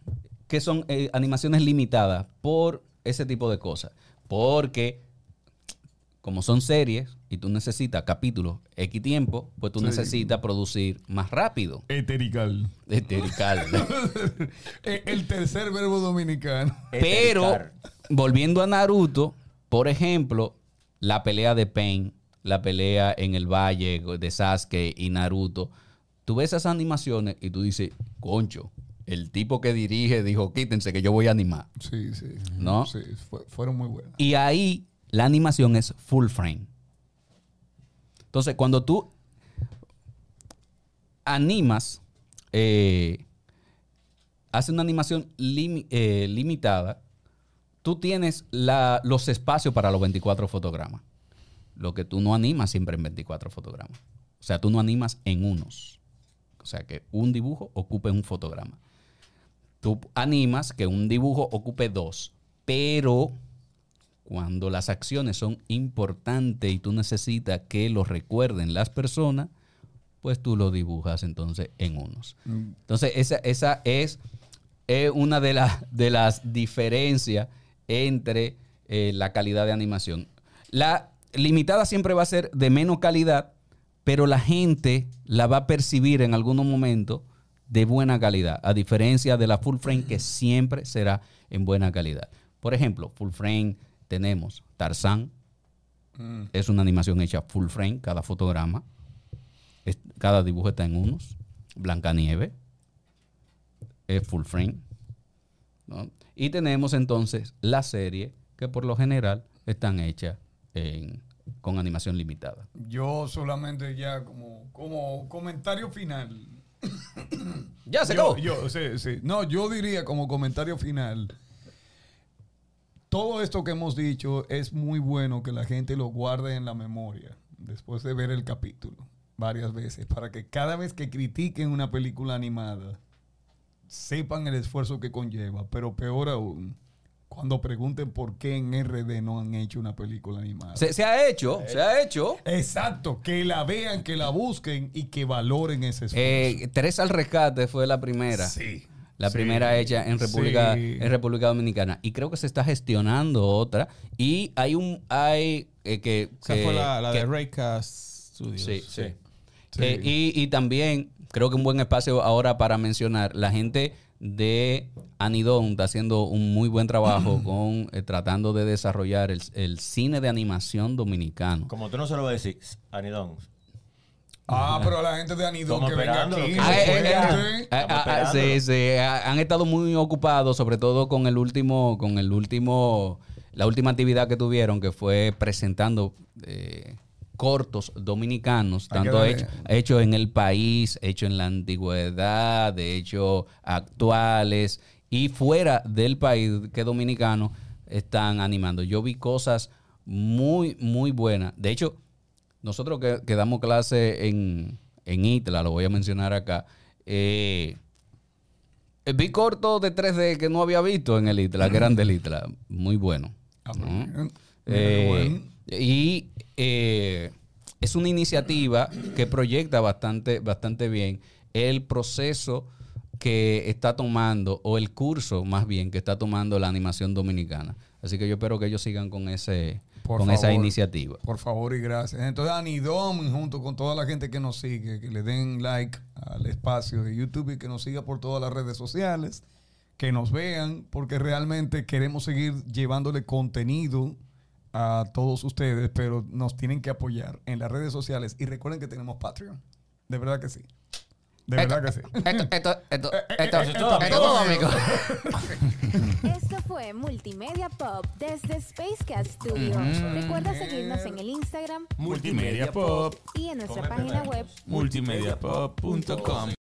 que son eh, animaciones limitadas por ese tipo de cosas. Porque como son series y tú necesitas capítulos X tiempo, pues tú Sí. necesitas producir más rápido. Eterical. Eterical. Eh, El tercer verbo dominicano. Pero, Etericar. volviendo a Naruto, por ejemplo, la pelea de Pain, la pelea en el valle de Sasuke y Naruto, tú ves esas animaciones y tú dices, concho, el tipo que dirige dijo, quítense que yo voy a animar. Sí, sí. ¿No? Sí, fue- fueron muy buenas. Y ahí la animación es full frame. Entonces, cuando tú animas, eh, haces una animación eh, limitada, tú tienes la- los espacios para los 24 fotogramas. Lo que tú no animas siempre en 24 fotogramas. O sea, tú no animas en unos. O sea, que un dibujo ocupe un fotograma. Tú animas que un dibujo ocupe dos, pero cuando las acciones son importantes y tú necesitas que lo recuerden las personas, pues tú lo dibujas entonces en unos. Entonces, esa, esa es, es una de, las de las diferencias entre eh, la calidad de animación. La limitada siempre va a ser de menos calidad, pero la gente la va a percibir en algunos momentos de buena calidad, a diferencia de la full frame que siempre será en buena calidad. Por ejemplo, full frame tenemos Tarzán, es una animación hecha full frame, cada fotograma, es- cada dibujo está en unos. Blancanieve es full frame. ¿no? Y tenemos entonces la serie que por lo general están hechas en- con animación limitada. Yo solamente ya como, como comentario final. Ya se acabó. No, yo diría como comentario final. Todo esto que hemos dicho es muy bueno que la gente lo guarde en la memoria después de ver el capítulo varias veces para que cada vez que critiquen una película animada sepan el esfuerzo que conlleva, pero peor aún, cuando pregunten por qué en RD no han hecho una película animada. Se, se ha hecho, se ha hecho. Exacto, que la vean, que la busquen y que valoren ese esfuerzo. Eh, Teresa al rescate fue la primera. sí. La Sí. primera hecha en República, Sí. en República Dominicana. Y creo que se está gestionando otra. Y hay un. Hay eh, que. Esa que- fue la, la que- de Raycast Studios. Sí, Sí. Sí. Eh, y, y también creo que un buen espacio ahora para mencionar, la gente de Anidón está haciendo un muy buen trabajo con eh, tratando de desarrollar el, el cine de animación dominicano. Como tú no se lo vas a decir, Anidón. Ah, pero la gente de Estamos que venga esperando aquí. que- Ah, ah, ah, sí, sí, han estado muy ocupados, sobre todo con el último, con el último, la última actividad que tuvieron, que fue presentando eh, cortos dominicanos, tanto hecho- hechos en el país, hechos en la antigüedad, de hechos actuales y fuera del país que dominicanos están animando. Yo vi cosas muy, muy buenas. De hecho, nosotros que, que damos clase en, en ITLA, lo voy a mencionar acá, eh, vi cortos de 3D que no había visto en el ITLA, que eran del ITLA. Muy bueno. Ah, ¿no? Eh, Bueno. Y eh, es una iniciativa que proyecta bastante, bastante bien el proceso que está tomando, o el curso más bien, que está tomando la animación dominicana. Así que yo espero que ellos sigan con ese Por con esa iniciativa. Por favor y gracias. Entonces, Anidom, junto con toda la gente que nos sigue, que le den like al espacio de YouTube y que nos siga por todas las redes sociales, que nos vean, porque realmente queremos seguir llevándole contenido a todos ustedes, pero nos tienen que apoyar en las redes sociales. Y recuerden que tenemos Patreon. De verdad que sí. De verdad que sí. Esto, esto, esto, esto, esto, esto, esto todo, amigo. Esto fue Multimedia Pop desde Spacecast Studio. Recuerda seguirnos en el Instagram Multimedia Pop. y en nuestra página web Multimediapop.com.